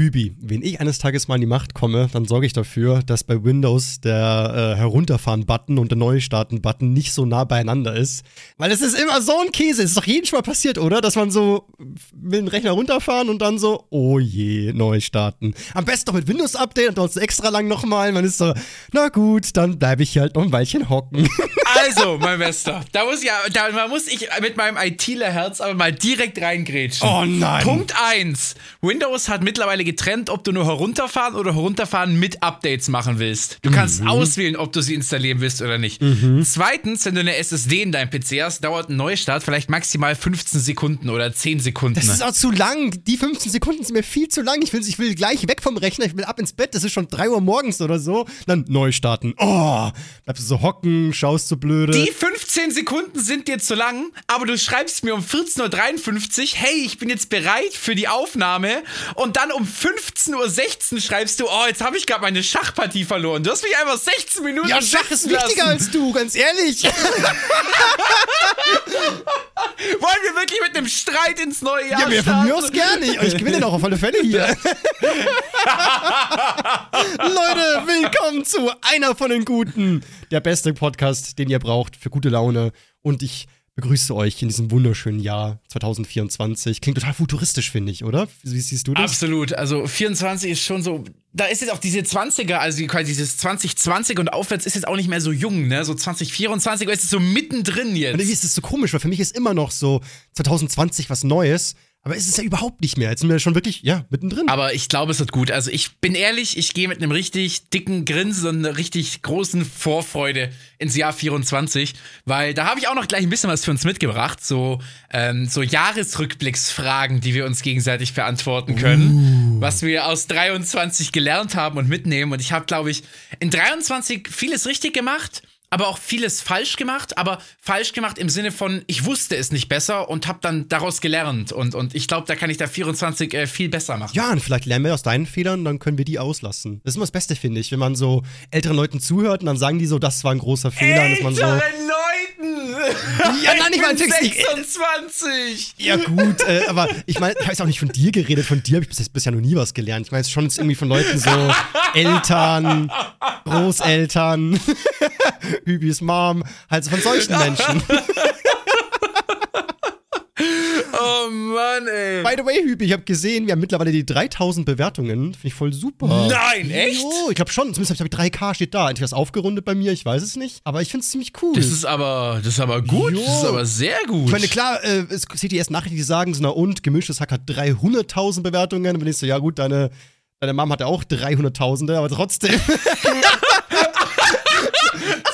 Übi, wenn ich eines Tages mal in die Macht komme, dann sorge ich dafür, dass bei Windows der äh, Herunterfahren-Button und der Neustarten-Button nicht so nah beieinander ist. Weil es ist immer so ein Käse. Es ist doch jedes Mal passiert, oder? Dass man so will den Rechner runterfahren und dann so, oh je, neu starten. Am besten doch mit Windows-Update, dann dauert es extra lang nochmal. Man ist so, na gut, dann bleibe ich halt noch ein Weilchen hocken. Also, mein Bester, da muss ja, da muss ich mit meinem ITler-Herz aber mal direkt reingrätschen. Oh nein. Punkt 1. Windows hat mittlerweile getrennt, ob du nur herunterfahren oder herunterfahren mit Updates machen willst. Du kannst Mhm. auswählen, ob du sie installieren willst oder nicht. Zweitens, wenn du eine SSD in deinem PC hast, dauert ein Neustart vielleicht maximal 15 Sekunden oder 10 Sekunden. Das ist auch zu lang. Die 15 Sekunden sind mir viel zu lang. Ich will, ich will gleich weg vom Rechner. Ich will ab ins Bett. Das ist schon 3 Uhr morgens oder so. Dann neu starten. Oh, bleibst du so hocken, schaust so blöde. Die 15 Sekunden sind dir zu lang, aber du schreibst mir um 14.53 Uhr, hey, ich bin jetzt bereit für die Aufnahme. Und dann um 15.16 Uhr schreibst du, oh, jetzt habe ich gerade meine Schachpartie verloren. Du hast mich einfach 16 Minuten ja, Schach ist sitzen lassen. wichtiger als du, ganz ehrlich. Wollen wir wirklich mit einem Streit ins neue Jahr ja, von starten? mir aus gerne. Ich, ich gewinne doch auf alle Fälle hier. Leute, willkommen zu einer von den Guten. Der beste Podcast, den ihr braucht für gute Laune. Und ich begrüße euch in diesem wunderschönen Jahr 2024. Klingt total futuristisch, finde ich, oder? Wie siehst du das? Absolut. Also 24 ist schon so. Da ist jetzt auch diese 20er, also quasi dieses 2020 und aufwärts ist jetzt auch nicht mehr so jung, ne? So 2024 ist es so mittendrin Und jetzt. irgendwie ist es so komisch, weil für mich ist immer noch so 2020 was Neues, aber es ist ja überhaupt nicht mehr. Jetzt sind wir schon wirklich, ja, mittendrin. Aber ich glaube, es wird gut. Also ich bin ehrlich, ich gehe mit einem richtig dicken Grinsen und einer richtig großen Vorfreude ins Jahr 24, weil da habe ich auch noch gleich ein bisschen was für uns mitgebracht. So, ähm, so Jahresrückblicksfragen, die wir uns gegenseitig beantworten können, was wir aus 23 gelernt haben und mitnehmen. Und ich habe, glaube ich, in 23 vieles richtig gemacht. Aber auch vieles falsch gemacht, aber falsch gemacht im Sinne von, ich wusste es nicht besser und habe dann daraus gelernt. Und, und ich glaube, da kann ich da 24 äh, viel besser machen. ja, und vielleicht lernen wir aus deinen Fehlern, dann können wir die auslassen. Das ist immer das Beste, finde ich, wenn man so älteren Leuten zuhört und dann sagen die so, das war ein großer Fehler. Und dass man so, Älteren Leuten! Ja, nein, ich meine, fix nicht. 26! ja gut, äh, aber ich meine, ich habe jetzt auch nicht von dir geredet, von dir habe ich bis, bisher noch nie was gelernt. Ich meine jetzt schon jetzt irgendwie von Leuten so Eltern, Großeltern, Übis Mom, halt so von solchen Menschen. Oh Mann, ey. By the way, Hübi, ich habe gesehen, wir haben mittlerweile die 3000 Bewertungen. Finde ich voll super. Nein, echt? Jo, ich glaube schon. Zumindest habe ich 3K steht da. Entweder ist aufgerundet bei mir, ich weiß es nicht. Aber ich finde es ziemlich cool. Das ist aber, das ist aber gut. Jo. Das ist aber sehr gut. ich meine, klar, äh, es seht die ersten Nachrichten, die sagen, so, na und, gemischtes Hack hat 300.000 Bewertungen. Und wenn ich so, ja gut, deine, deine Mom hat ja auch 300.000, aber trotzdem.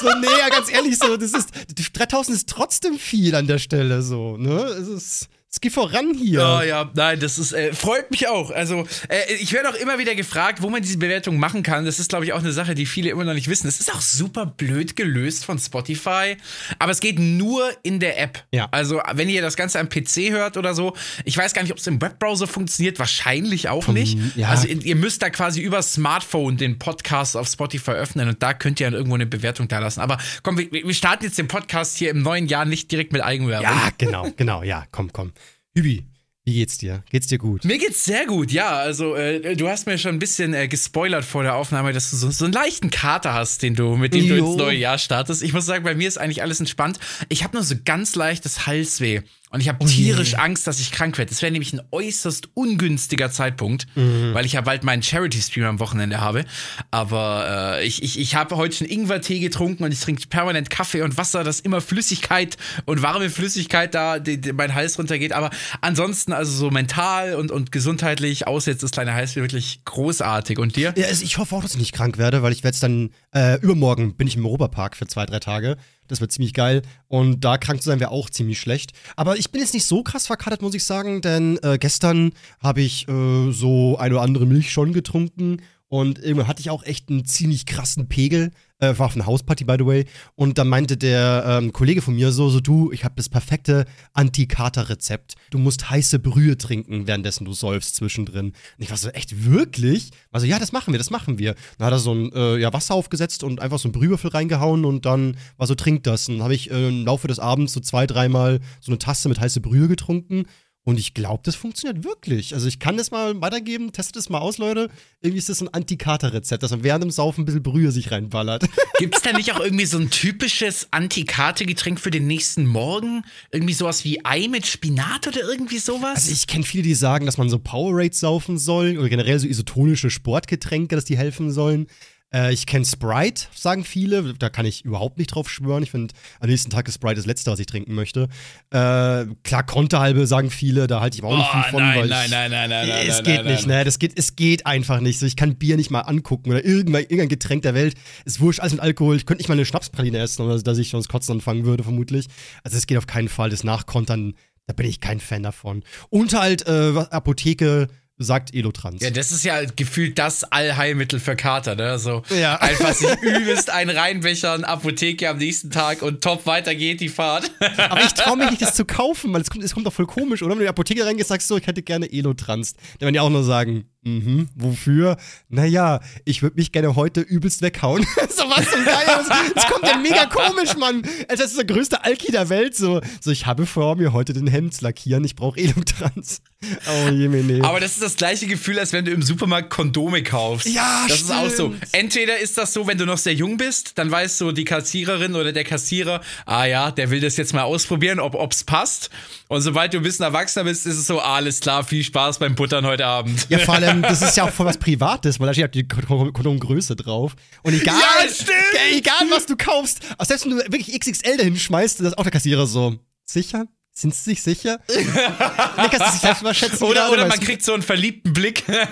so, nee, ja, ganz ehrlich, so, das ist, 3000 ist trotzdem viel an der Stelle, so, ne? Es ist, es geht voran hier. Ja, ja, nein, das ist, äh, freut mich auch. Also, äh, ich werde auch immer wieder gefragt, wo man diese Bewertung machen kann. Das ist, glaube ich, auch eine Sache, die viele immer noch nicht wissen. Das ist auch super blöd gelöst von Spotify, aber es geht nur in der App. Ja. Also, wenn ihr das Ganze am PC hört oder so, ich weiß gar nicht, ob es im Webbrowser funktioniert, wahrscheinlich auch nicht. ja. Also, ihr müsst da quasi über Smartphone den Podcast auf Spotify öffnen und da könnt ihr dann irgendwo eine Bewertung da lassen. Aber komm, wir, wir starten jetzt den Podcast hier im neuen Jahr nicht direkt mit Eigenwerbung. Ja, genau, genau, ja, komm, komm. Hübi, wie geht's dir? Geht's dir gut? Mir geht's sehr gut, ja. Also, äh, du hast mir schon ein bisschen äh, gespoilert vor der Aufnahme, dass du so, so einen leichten Kater hast, den du, mit dem du Jo. ins neue Jahr startest. Ich muss sagen, bei mir ist eigentlich alles entspannt. Ich habe nur so ganz leichtes Halsweh. Und ich habe tierisch Angst, dass ich krank werde. Das wäre nämlich ein äußerst ungünstiger Zeitpunkt, weil ich ja bald meinen Charity-Stream am Wochenende habe. Aber äh, ich, ich, ich habe heute schon Ingwertee getrunken und ich trinke permanent Kaffee und Wasser, dass immer Flüssigkeit und warme Flüssigkeit da die, die, mein Hals runtergeht. Aber ansonsten, also so mental und, und gesundheitlich, außer jetzt das kleine Halsweh, wirklich großartig. Und dir? Ja, also ich hoffe auch, dass ich nicht krank werde, weil ich werde jetzt dann, äh, übermorgen bin ich im Europapark für zwei, drei Tage. Das wird ziemlich geil. Und da krank zu sein wäre auch ziemlich schlecht. Aber ich bin jetzt nicht so krass verkatert, muss ich sagen, denn äh, gestern habe ich äh, so eine oder andere Milch schon getrunken. Und irgendwann hatte ich auch echt einen ziemlich krassen Pegel. Äh, war auf einer Hausparty, by the way. Und dann meinte der ähm, Kollege von mir so, so du, ich habe das perfekte Anti-Kater-Rezept. Du musst heiße Brühe trinken, währenddessen du säufst zwischendrin. Und ich war so, echt, wirklich? Also, ja, das machen wir, das machen wir. Dann hat er so ein äh, ja, Wasser aufgesetzt und einfach so ein Brühwürfel reingehauen und dann war so, trink das. Und dann habe ich äh, im Laufe des Abends so zwei, dreimal so eine Tasse mit heiße Brühe getrunken. Und ich glaube, das funktioniert wirklich. Also ich kann das mal weitergeben, testet es mal aus, Leute. Irgendwie ist das so ein Anti-Kater-Rezept, dass man während dem Saufen ein bisschen Brühe sich reinballert. Gibt es da nicht auch irgendwie so ein typisches Anti-Kater-Getränk für den nächsten Morgen? Irgendwie sowas wie Ei mit Spinat oder irgendwie sowas? Also ich kenne viele, die sagen, dass man so Powerade saufen soll oder generell so isotonische Sportgetränke, dass die helfen sollen. Äh, ich kenne Sprite, sagen viele. Da kann ich überhaupt nicht drauf schwören. Ich finde, am nächsten Tag ist Sprite das Letzte, was ich trinken möchte. Äh, klar, Konterhalbe sagen viele, da halte ich auch nicht Oh, viel von. nein, weil nein, ich, nein, nein, nein, nein, Es nein, geht nein, nicht, nein. ne? Das geht, es geht einfach nicht. So, ich kann Bier nicht mal angucken oder irgendein, irgendein Getränk der Welt. Ist wurscht, alles mit Alkohol. Ich könnte nicht mal eine Schnapspraline essen, oder dass ich sonst kotzen anfangen würde, vermutlich. Also es geht auf keinen Fall. Das Nachkontern, da bin ich kein Fan davon. Und halt, äh, Apotheke sagt Elotrans. Ja, das ist ja gefühlt das Allheilmittel für Kater, ne? So Ja. einfach sich übelst einen reinbechern, Apotheke am nächsten Tag und top, weiter geht die Fahrt. Aber ich traue mich nicht, das zu kaufen, weil es kommt, es kommt doch voll komisch, oder? Wenn du in die Apotheke reingehst, sagst du, ich hätte gerne Elotrans. Dann werden die auch nur sagen, mhm, wofür? Naja, ich würde mich gerne heute übelst weghauen. so was zum Geier. Das, kommt ja mega komisch, Mann. Das ist der größte Alki der Welt. So, so ich habe vor, mir heute den Hemd zu lackieren. Ich brauche Elotrans. Oh, Jemine. Aber das ist das gleiche Gefühl, als wenn du im Supermarkt Kondome kaufst. Ja, Das ist auch so. stimmt. Entweder ist das so, wenn du noch sehr jung bist, dann weiß so die Kassiererin oder der Kassierer, ah ja, der will das jetzt mal ausprobieren, ob ob's passt. Und sobald du ein bisschen erwachsener bist, ist es so, ah, alles klar, viel Spaß beim Buttern heute Abend. Ja, vor allem, das ist ja auch voll was Privates, weil da steht auch die Kon- Kondomgröße drauf. Und egal, Ja, egal was du kaufst, selbst wenn du wirklich XXL dahin schmeißt, das ist auch der Kassierer so, sicher? Sind sie sich sicher? du dich selbst mal schätzen. Oder, oder man kriegt so einen verliebten Blick. Oder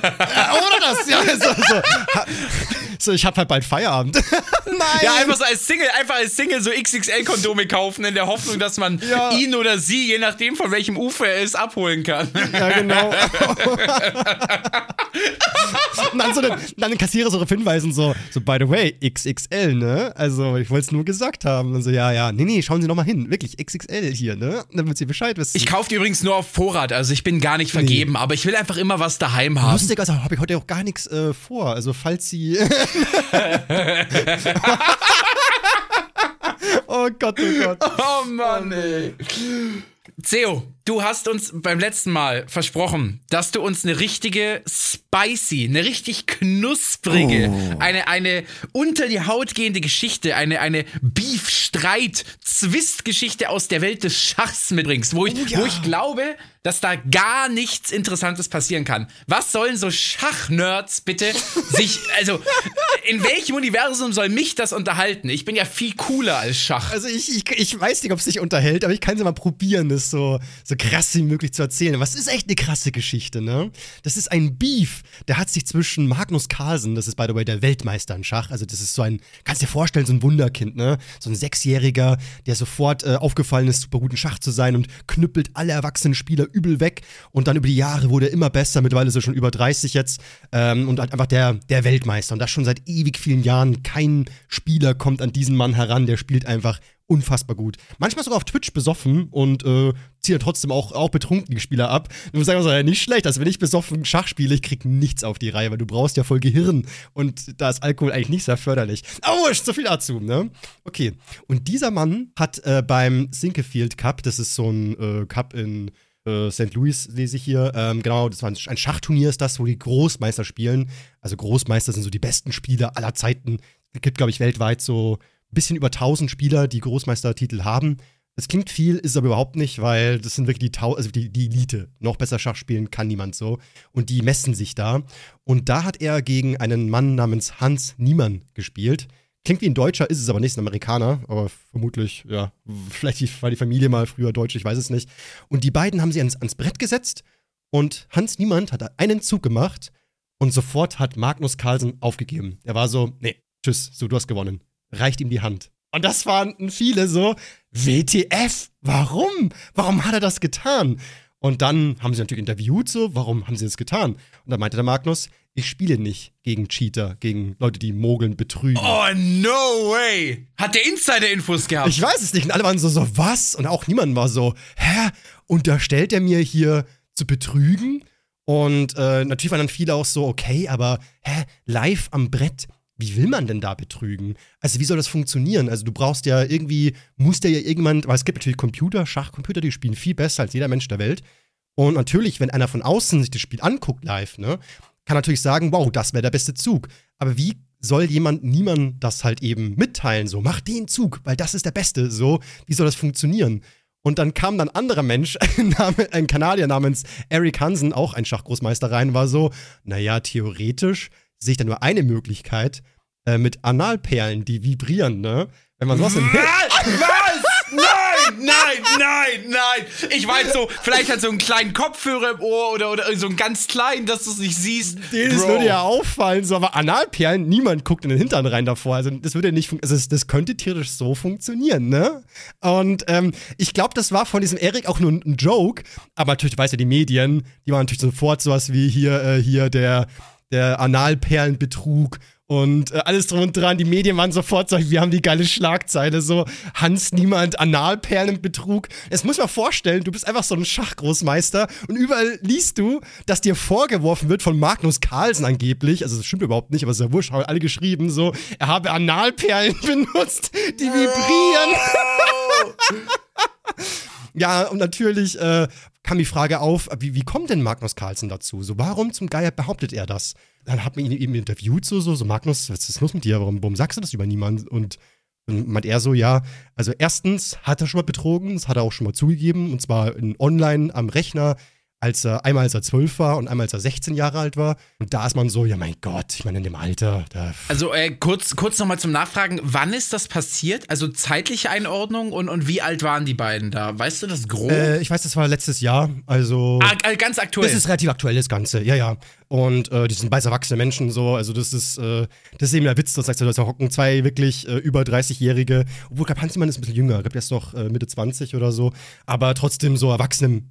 das, ja. So, so. So ich hab halt bald Feierabend. Nein. Ja, einfach so als Single, einfach als Single so XXL-Kondome kaufen, in der Hoffnung, dass man Ja. ihn oder sie, je nachdem von welchem Ufer er ist, abholen kann. Ja, genau. und dann, so den, dann den Kassierer so darauf hinweisen, so, so, by the way, XXL, ne? Also, ich wollte es nur gesagt haben. Und so, ja, ja, nee, nee, schauen Sie noch mal hin. Wirklich, XXL hier, ne? Damit Sie Bescheid wissen. Ich kaufe die übrigens nur auf Vorrat, also ich bin gar nicht vergeben, aber ich will einfach immer was daheim haben. Lustig, also habe ich heute auch gar nichts äh, vor. Also, falls Sie. oh Gott, oh Gott. Oh Mann, ey. Theo, du hast uns beim letzten Mal versprochen, dass du uns eine richtige spicy, eine richtig knusprige, Oh. eine, eine unter die Haut gehende Geschichte, eine, eine Beef-Streit-Zwist-Geschichte aus der Welt des Schachs mitbringst, wo ich, Oh ja. wo ich glaube, dass da gar nichts Interessantes passieren kann. Was sollen so Schachnerds bitte sich, also, in welchem Universum soll mich das unterhalten? Ich bin ja viel cooler als Schach. Also ich, ich, ich weiß nicht, ob es sich unterhält, aber ich kann es ja mal probieren, das so, so krass wie möglich zu erzählen. Was ist echt eine krasse Geschichte, ne? Das ist ein Beef, der hat sich zwischen Magnus Carlsen, das ist by the way der Weltmeister in Schach, also das ist so ein, kannst dir vorstellen, so ein Wunderkind, ne? So ein Sechsjähriger, der sofort äh, aufgefallen ist, super gut in Schach zu sein und knüppelt alle erwachsenen Spieler übel weg. Und dann über die Jahre wurde er immer besser, mittlerweile ist er schon über 30 jetzt ähm, und halt einfach der, der Weltmeister. Und das schon seit ewig vielen Jahren. Kein Spieler kommt an diesen Mann heran, der spielt einfach unfassbar gut. Manchmal sogar auf Twitch besoffen und äh, zieht er trotzdem auch, auch betrunken die Spieler ab. Muss sagen, so, ja, nicht schlecht. Also wenn ich besoffen Schach spiele, ich krieg nichts auf die Reihe, weil du brauchst ja voll Gehirn und da ist Alkohol eigentlich nicht sehr förderlich. Aber wurscht, so viel dazu, ne? Okay. Und dieser Mann hat äh, beim Sinkefield Cup, das ist so ein äh, Cup in äh, St. Louis, lese ich hier. Ähm, genau, das war ein, ein Schachturnier, ist das, wo die Großmeister spielen. Also Großmeister sind so die besten Spieler aller Zeiten. Es gibt, glaube ich, weltweit so bisschen über 1000 Spieler, die Großmeistertitel haben. Das klingt viel, ist aber überhaupt nicht, weil das sind wirklich die, also die, die Elite. Noch besser Schach spielen kann niemand so. Und die messen sich da. Und da hat er gegen einen Mann namens Hans Niemann gespielt. Klingt wie ein Deutscher, ist es aber nicht, ein Amerikaner. Aber vermutlich, ja, vielleicht war die Familie mal früher deutsch, ich weiß es nicht. Und die beiden haben sie ans, ans Brett gesetzt. Und Hans Niemand hat einen Zug gemacht. Und sofort hat Magnus Carlsen aufgegeben. Er war so, nee, tschüss, so, du hast gewonnen. Reicht ihm die Hand. Und das waren viele so, WTF, warum? Warum hat er das getan? Und dann haben sie natürlich interviewt, so, warum haben sie das getan? Und dann meinte der Magnus, ich spiele nicht gegen Cheater, gegen Leute, die mogeln, betrügen. Oh, no way! Hat der Insider-Infos gehabt? Ich weiß es nicht. Und alle waren so, so, was? Und auch niemand war so, hä? Unterstellt er mir hier zu betrügen? Und äh, natürlich waren dann viele auch so, okay, aber hä, live am Brett, wie will man denn da betrügen? Also, wie soll das funktionieren? Also, du brauchst ja irgendwie, musst ja irgendwann, weil es gibt natürlich Computer, Schachcomputer, die spielen viel besser als jeder Mensch der Welt. Und natürlich, wenn einer von außen sich das Spiel anguckt live, ne, kann natürlich sagen, wow, das wäre der beste Zug. Aber wie soll jemand, niemand das halt eben mitteilen, so, mach den Zug, weil das ist der beste, so, wie soll das funktionieren? Und dann kam dann ein anderer Mensch, ein Kanadier namens Eric Hansen, auch ein Schachgroßmeister rein, war so, naja, theoretisch sehe ich da nur eine Möglichkeit äh, mit Analperlen, die vibrieren, ne? Wenn man sowas im Was? Nein, nein, nein, nein. Ich weiß so, vielleicht hat so einen kleinen Kopfhörer im Ohr oder, oder so einen ganz kleinen, dass du es nicht siehst. Das Bro. würde ja auffallen, so, aber Analperlen, niemand guckt in den Hintern rein davor. Also das würde ja nicht funktionieren. Also, das könnte theoretisch so funktionieren, ne? Und ähm, ich glaube, das war von diesem Erik auch nur ein, ein Joke, aber natürlich, du weißt ja, die Medien, die waren natürlich sofort sowas wie hier, äh, hier der, der Analperlenbetrug und äh, alles drum und dran. Die Medien waren sofort so, wir haben die geile Schlagzeile, so Hans Niemand, Analperlenbetrug. Es muss man vorstellen, du bist einfach so ein Schachgroßmeister und überall liest du, dass dir vorgeworfen wird von Magnus Carlsen angeblich, also das stimmt überhaupt nicht, aber es ist ja wurscht, haben alle geschrieben, so, er habe Analperlen benutzt, die vibrieren. Ja, und natürlich äh, kam die Frage auf, wie, wie kommt denn Magnus Carlsen dazu? So, warum zum Geier behauptet er das? Dann hat man ihn eben interviewt, so, so, so, Magnus, was ist los mit dir? Warum, warum sagst du das über niemanden? Und dann meint er so, ja, also erstens hat er schon mal betrogen, das hat er auch schon mal zugegeben, und zwar in, online am Rechner, als er einmal als er zwölf war und einmal als er 16 Jahre alt war. Und da ist man so, ja mein Gott, ich meine in dem Alter, Also äh, kurz, kurz nochmal zum Nachfragen, wann ist das passiert? Also zeitliche Einordnung und, und wie alt waren die beiden da? Weißt du das grob? Äh, ich weiß, das war letztes Jahr, also. ah, äh, ganz aktuell. Das ist relativ aktuell, das Ganze, ja, ja. Und äh, die sind beiß erwachsene Menschen so, also das ist, äh, das ist eben der Witz, das sagst du, da hocken zwei wirklich äh, über 30-Jährige, obwohl Kap Hansemann ist ein bisschen jünger, ich glaube, der ist noch Mitte 20 oder so, aber trotzdem so erwachsene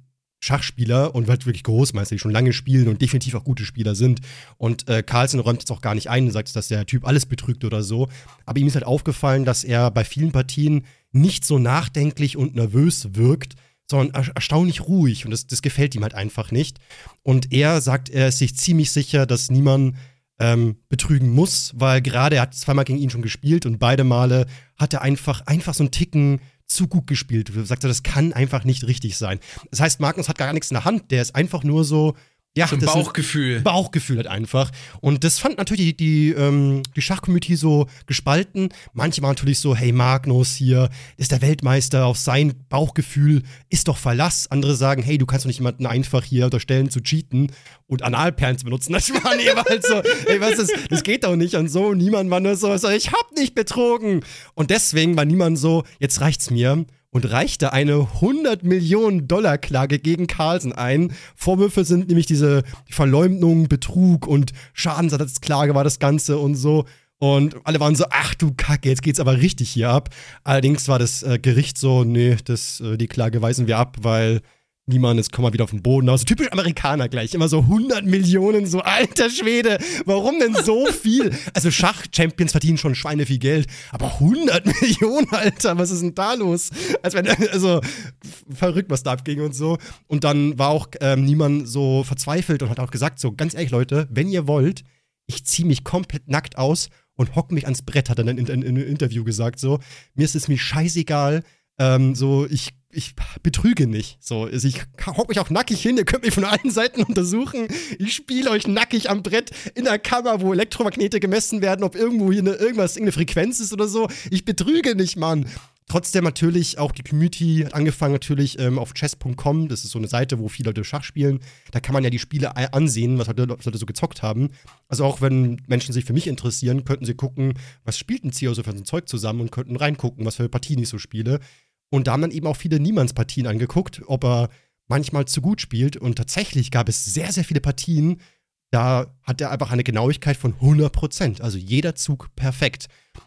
Schachspieler und halt wirklich Großmeister, die schon lange spielen und definitiv auch gute Spieler sind. Und äh, Carlsen räumt jetzt auch gar nicht ein und sagt, dass der Typ alles betrügt oder so. Aber ihm ist halt aufgefallen, dass er bei vielen Partien nicht so nachdenklich und nervös wirkt, sondern er erstaunlich ruhig. Und das, das gefällt ihm halt einfach nicht. Und er sagt, er ist sich ziemlich sicher, dass niemand ähm, betrügen muss, weil gerade er hat zweimal gegen ihn schon gespielt und beide Male hat er einfach, einfach so einen Ticken zu gut gespielt. Du sagst, das kann einfach nicht richtig sein. Das heißt, Magnus hat gar nichts in der Hand, der ist einfach nur so. Ja, so ein das ist- Bauchgefühl. Bauchgefühl halt einfach. Und das fand natürlich die, die, ähm, die Schachcommunity so gespalten. Manche waren natürlich so, hey Magnus hier ist der Weltmeister, auf sein Bauchgefühl ist doch Verlass. Andere sagen, hey, du kannst doch nicht jemanden einfach hier unterstellen zu cheaten und Analperlen zu benutzen. Das waren eben halt so, hey, was ist, das geht doch nicht und so. Niemand war nur so, so, ich hab nicht betrogen. Und deswegen war niemand so, jetzt reicht's mir und reichte eine 100 Millionen Dollar Klage gegen Carlsen ein. Vorwürfe sind nämlich diese Verleumdung, Betrug und Schadensersatzklage war das Ganze und so. Und alle waren so, ach du Kacke, jetzt geht's aber richtig hier ab. Allerdings war das äh, Gericht so, nee, das, äh, die Klage weisen wir ab, weil niemand, jetzt kommen wir wieder auf den Boden. Also typisch Amerikaner gleich, immer so 100 Millionen, so alter Schwede. Warum denn so viel? Also Schach-Champions verdienen schon Schweine viel Geld, aber 100 Millionen, Alter, was ist denn da los? Als wenn, also verrückt, was da abging und so. Und dann war auch ähm, niemand so verzweifelt und hat auch gesagt, so ganz ehrlich, Leute, wenn ihr wollt, ich ziehe mich komplett nackt aus und hock mich ans Brett, hat er dann in, in, in einem Interview gesagt, so. Mir ist es mir scheißegal, ähm, so, ich, ich betrüge nicht. So, also ich hock mich auch nackig hin, ihr könnt mich von allen Seiten untersuchen. Ich spiele euch nackig am Brett in der Kammer, wo Elektromagnete gemessen werden, ob irgendwo hier eine, irgendwas, irgendeine Frequenz ist oder so. Ich betrüge nicht, Mann. Trotzdem natürlich auch die Community hat angefangen natürlich ähm, auf chess.com, das ist so eine Seite, wo viele Leute Schach spielen. Da kann man ja die Spiele ansehen, was Leute, was Leute so gezockt haben. Also auch wenn Menschen sich für mich interessieren, könnten sie gucken, was spielt ein CEO so für ein Zeug zusammen und könnten reingucken, was für Partien ich so spiele. Und da haben dann eben auch viele Niemandspartien angeguckt, ob er manchmal zu gut spielt. Und tatsächlich gab es sehr, sehr viele Partien, da hat er einfach eine Genauigkeit von 100%. Also jeder Zug perfekt.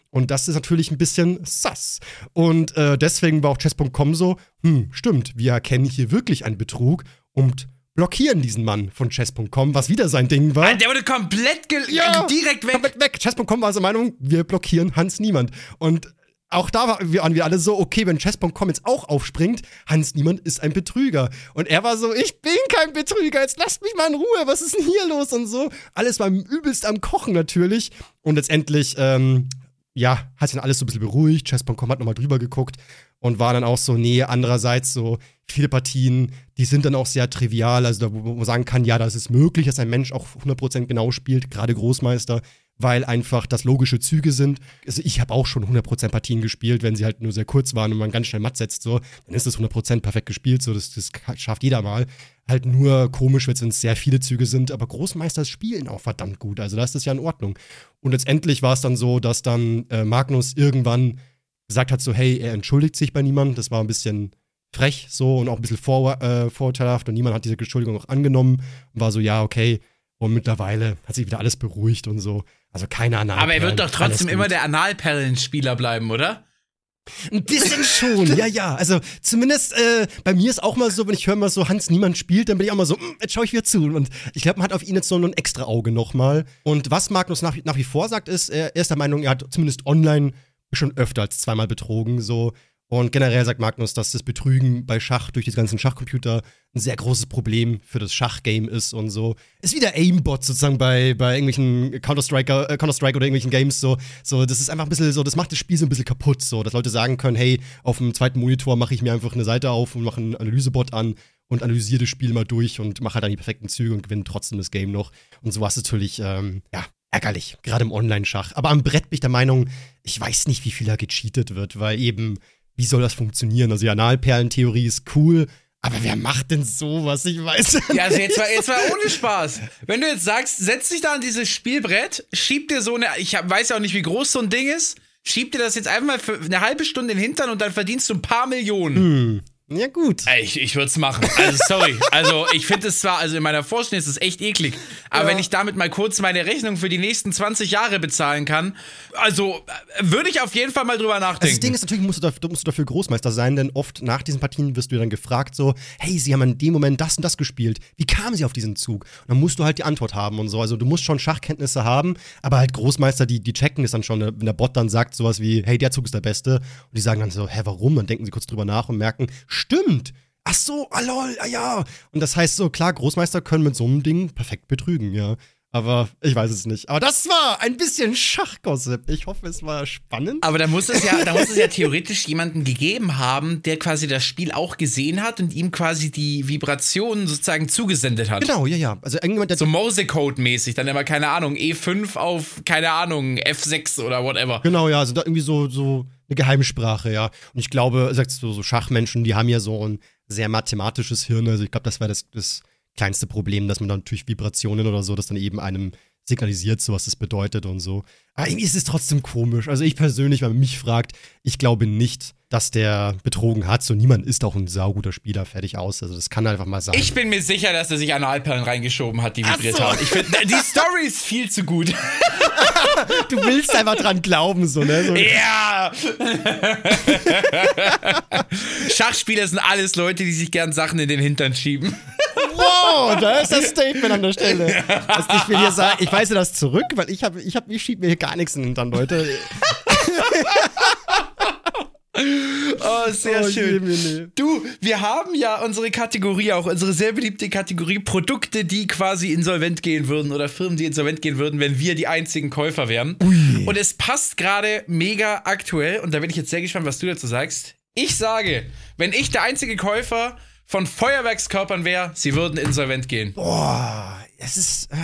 Und das ist natürlich ein bisschen sass. Und äh, deswegen war auch Chess.com so, hm, stimmt, wir erkennen hier wirklich einen Betrug und blockieren diesen Mann von Chess.com, was wieder sein Ding war. Der wurde komplett ja, direkt weg. Komplett weg. Chess.com war so Meinung, wir blockieren Hans Niemand. Und auch da waren wir alle so, okay, wenn Chess.com jetzt auch aufspringt, Hans Niemand ist ein Betrüger. Und er war so, ich bin kein Betrüger, jetzt lasst mich mal in Ruhe, was ist denn hier los und so. Alles war übelst am Kochen natürlich. Und letztendlich, ähm, ja, hat sich dann alles so ein bisschen beruhigt. Chess.com hat nochmal drüber geguckt und war dann auch so, nee, andererseits so viele Partien, die sind dann auch sehr trivial, also da, wo man sagen kann, ja, das ist möglich, dass ein Mensch auch 100% genau spielt, gerade Großmeister weil einfach das logische Züge sind. Also ich habe auch schon 100% Partien gespielt, wenn sie halt nur sehr kurz waren und man ganz schnell matt setzt, so, dann ist das 100% perfekt gespielt, so, das, das schafft jeder mal. Halt nur komisch, wenn es sehr viele Züge sind, aber Großmeister spielen auch verdammt gut, also da ist das ja in Ordnung. Und letztendlich war es dann so, dass dann äh, Magnus irgendwann gesagt hat so, hey, er entschuldigt sich bei niemandem, das war ein bisschen frech so und auch ein bisschen vor, äh, vorteilhaft und niemand hat diese Entschuldigung auch angenommen und war so, ja, okay, und mittlerweile hat sich wieder alles beruhigt und so. Also keine Analperlen. Aber er wird doch trotzdem immer der Analperlenspieler bleiben, oder? Ein bisschen schon, ja, ja. Also zumindest äh, bei mir ist auch mal so, wenn ich höre mal so, Hans niemand spielt, dann bin ich auch mal so, hm, jetzt schaue ich wieder zu. Und ich glaube, man hat auf ihn jetzt so ein extra Auge nochmal. Und was Magnus nach, nach wie vor sagt, ist, er ist der Meinung, er hat zumindest online schon öfter als zweimal betrogen. So, und generell sagt Magnus, dass das Betrügen bei Schach durch die ganzen Schachcomputer ein sehr großes Problem für das Schachgame ist und so. Ist wie der Aimbot sozusagen bei, bei irgendwelchen Counter-Strike äh, Counter oder irgendwelchen Games so. So, das ist einfach ein bisschen so, das macht das Spiel so ein bisschen kaputt, so, dass Leute sagen können, hey, auf dem zweiten Monitor mache ich mir einfach eine Seite auf und mache einen Analysebot an und analysiere das Spiel mal durch und mache halt dann die perfekten Züge und gewinne trotzdem das Game noch. Und sowas ist natürlich, ähm, ja, ärgerlich, gerade im Online-Schach. Aber am Brett bin ich der Meinung, ich weiß nicht, wie viel da gecheatet wird, weil eben wie soll das funktionieren? Also die Analperlentheorie ist cool, aber wer macht denn sowas? Ich weiß Ja, also jetzt war, jetzt war ohne Spaß. Wenn du jetzt sagst, setz dich da an dieses Spielbrett, schieb dir so eine, ich hab, weiß ja auch nicht, wie groß so ein Ding ist, schieb dir das jetzt einfach mal für eine halbe Stunde in den Hintern und dann verdienst du ein paar Millionen. Hm. Ja, gut. Ich, ich würde es machen. Also, sorry. Also, ich finde es zwar, also in meiner Vorstellung ist es echt eklig, aber ja. wenn ich damit mal kurz meine Rechnung für die nächsten 20 Jahre bezahlen kann, also würde ich auf jeden Fall mal drüber nachdenken. Also das Ding ist natürlich, musst du, dafür, musst du dafür Großmeister sein, denn oft nach diesen Partien wirst du dann gefragt, so, hey, sie haben in dem Moment das und das gespielt. Wie kamen sie auf diesen Zug? Und dann musst du halt die Antwort haben und so. Also, du musst schon Schachkenntnisse haben, aber halt Großmeister, die, die checken es dann schon, wenn der Bot dann sagt sowas wie, hey, der Zug ist der beste. Und die sagen dann so, hä, warum? Dann denken sie kurz drüber nach und merken, stimmt. Ach so, ah lol, ah ja. Und das heißt so, klar, Großmeister können mit so einem Ding perfekt betrügen, ja. Aber ich weiß es nicht. Aber das war ein bisschen Schachgossip. Ich hoffe, es war spannend. Aber da muss es ja, da muss es ja theoretisch jemanden gegeben haben, der quasi das Spiel auch gesehen hat und ihm quasi die Vibrationen sozusagen zugesendet hat. Genau, ja, ja. Also irgendjemand, der so Morse-Code-mäßig, dann immer, keine Ahnung, E5 auf, keine Ahnung, F6 oder whatever. Genau, ja, also da irgendwie so, so eine Geheimsprache, ja. Und ich glaube, sagst du, so Schachmenschen, die haben ja so ein sehr mathematisches Hirn. Also ich glaube, das wäre das, das kleinste Problem, dass man dann natürlich Vibrationen oder so, das dann eben einem signalisiert, so was das bedeutet und so. Aber irgendwie ist es trotzdem komisch. Also ich persönlich, wenn man mich fragt, ich glaube nicht, dass der betrogen hat. So niemand ist auch ein sauguter Spieler, fertig aus. Also das kann einfach mal sein. Ich bin mir sicher, dass er sich Analperlen reingeschoben hat, die vibriert so. haben. Ich find, die Story ist viel zu gut. du willst einfach dran glauben, so, ne? So. Ja! Schachspieler sind alles Leute, die sich gern Sachen in den Hintern schieben. Wow, da ist das Statement an der Stelle. Also ich will hier sagen, ich weise das zurück, weil ich habe, ich habe, ich schiebe mir hier gar nichts in den Hintern, Leute. Oh, sehr oh, schön. Du, wir haben ja unsere Kategorie, auch unsere sehr beliebte Kategorie Produkte, die quasi insolvent gehen würden oder Firmen, die insolvent gehen würden, wenn wir die einzigen Käufer wären. Ui. Und es passt gerade mega aktuell und da bin ich jetzt sehr gespannt, was du dazu sagst. Ich sage, wenn ich der einzige Käufer von Feuerwerkskörpern wäre, sie würden insolvent gehen. Boah, es ist. Äh,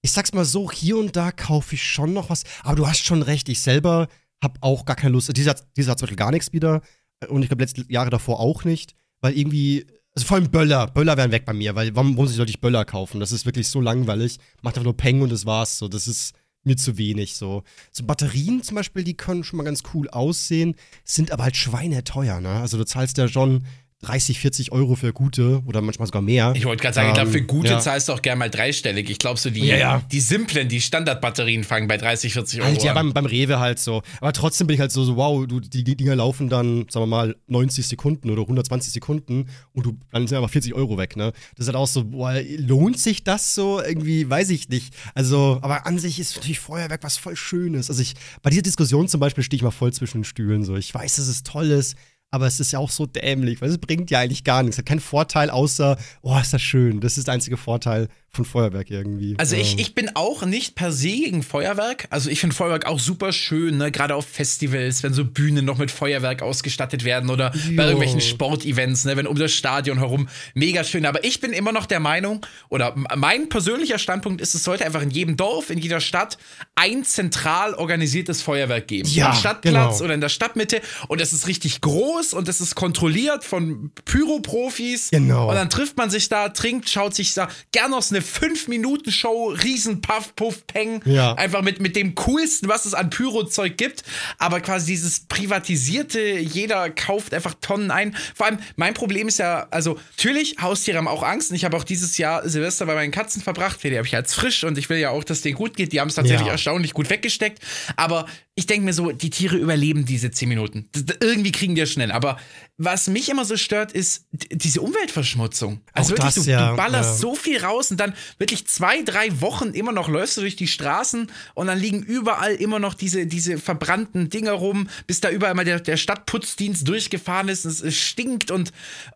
ich sag's mal so, hier und da kaufe ich schon noch was. Aber du hast schon recht, ich selber habe auch gar keine Lust. Dieser, dieser hat zum Beispiel gar nichts wieder. Und ich glaube, letzte Jahre davor auch nicht. Weil irgendwie. Also vor allem Böller. Böller wären weg bei mir, weil warum, warum sollte ich Böller kaufen? Das ist wirklich so langweilig. Macht einfach nur Peng und das war's. So, das ist mir zu wenig. So. so Batterien zum Beispiel, die können schon mal ganz cool aussehen, sind aber halt schweineteuer, ne? Also du zahlst ja schon 30, 40 Euro für gute oder manchmal sogar mehr. Ich wollte gerade sagen, ich glaube, für Ähm, gute ja. zahlst du auch gerne mal dreistellig. Ich glaube, so die, Ja, ja. die simplen, die Standardbatterien fangen bei 30, 40 Euro Halt, ja, an. beim, beim Rewe halt so. Aber trotzdem bin ich halt so, so wow, du, die, die Dinger laufen dann, sagen wir mal, 90 Sekunden oder 120 Sekunden und du, dann sind aber 40 Euro weg, ne? Das ist halt auch so, boah, lohnt sich das so? Irgendwie, weiß ich nicht. Also, aber an sich ist natürlich Feuerwerk was voll Schönes. Also ich, bei dieser Diskussion zum Beispiel stehe ich mal voll zwischen den Stühlen. So, ich weiß, dass es toll ist. Aber es ist ja auch so dämlich, weil es bringt ja eigentlich gar nichts. Es hat keinen Vorteil, außer, oh, ist das schön. Das ist der einzige Vorteil von Feuerwerk irgendwie. Also ich, ich bin auch nicht per se gegen Feuerwerk. Also ich finde Feuerwerk auch super schön, ne? gerade auf Festivals, wenn so Bühnen noch mit Feuerwerk ausgestattet werden oder bei Jo. irgendwelchen Sportevents, ne? wenn um das Stadion herum, mega schön. Aber ich bin immer noch der Meinung, oder mein persönlicher Standpunkt ist, es sollte einfach in jedem Dorf, in jeder Stadt ein zentral organisiertes Feuerwerk geben. Ja, Am Stadtplatz genau. oder in der Stadtmitte. Und es ist richtig groß und es ist kontrolliert von Pyroprofis. Genau. Und dann trifft man sich da, trinkt, schaut sich da gerne aus eine 5-Minuten-Show, riesen Puff, Puff, Peng. Ja. Einfach mit, mit dem coolsten, was es an Pyro-Zeug gibt. Aber quasi dieses privatisierte, jeder kauft einfach Tonnen ein. Vor allem, mein Problem ist ja, also natürlich, Haustiere haben auch Angst. Und ich habe auch dieses Jahr Silvester bei meinen Katzen verbracht. Die habe ich als frisch und ich will ja auch, dass denen gut geht. Die haben es tatsächlich Ja. erstaunlich gut weggesteckt. Aber ich denke mir so, die Tiere überleben diese 10 Minuten. D- d- Irgendwie kriegen die es schnell. Aber was mich immer so stört, ist diese Umweltverschmutzung. Also Auch wirklich, das, du, ja, du ballerst ja. so viel raus und dann wirklich zwei, drei Wochen immer noch läufst du durch die Straßen und dann liegen überall immer noch diese, diese verbrannten Dinger rum, bis da überall mal der, der Stadtputzdienst durchgefahren ist und es, es stinkt und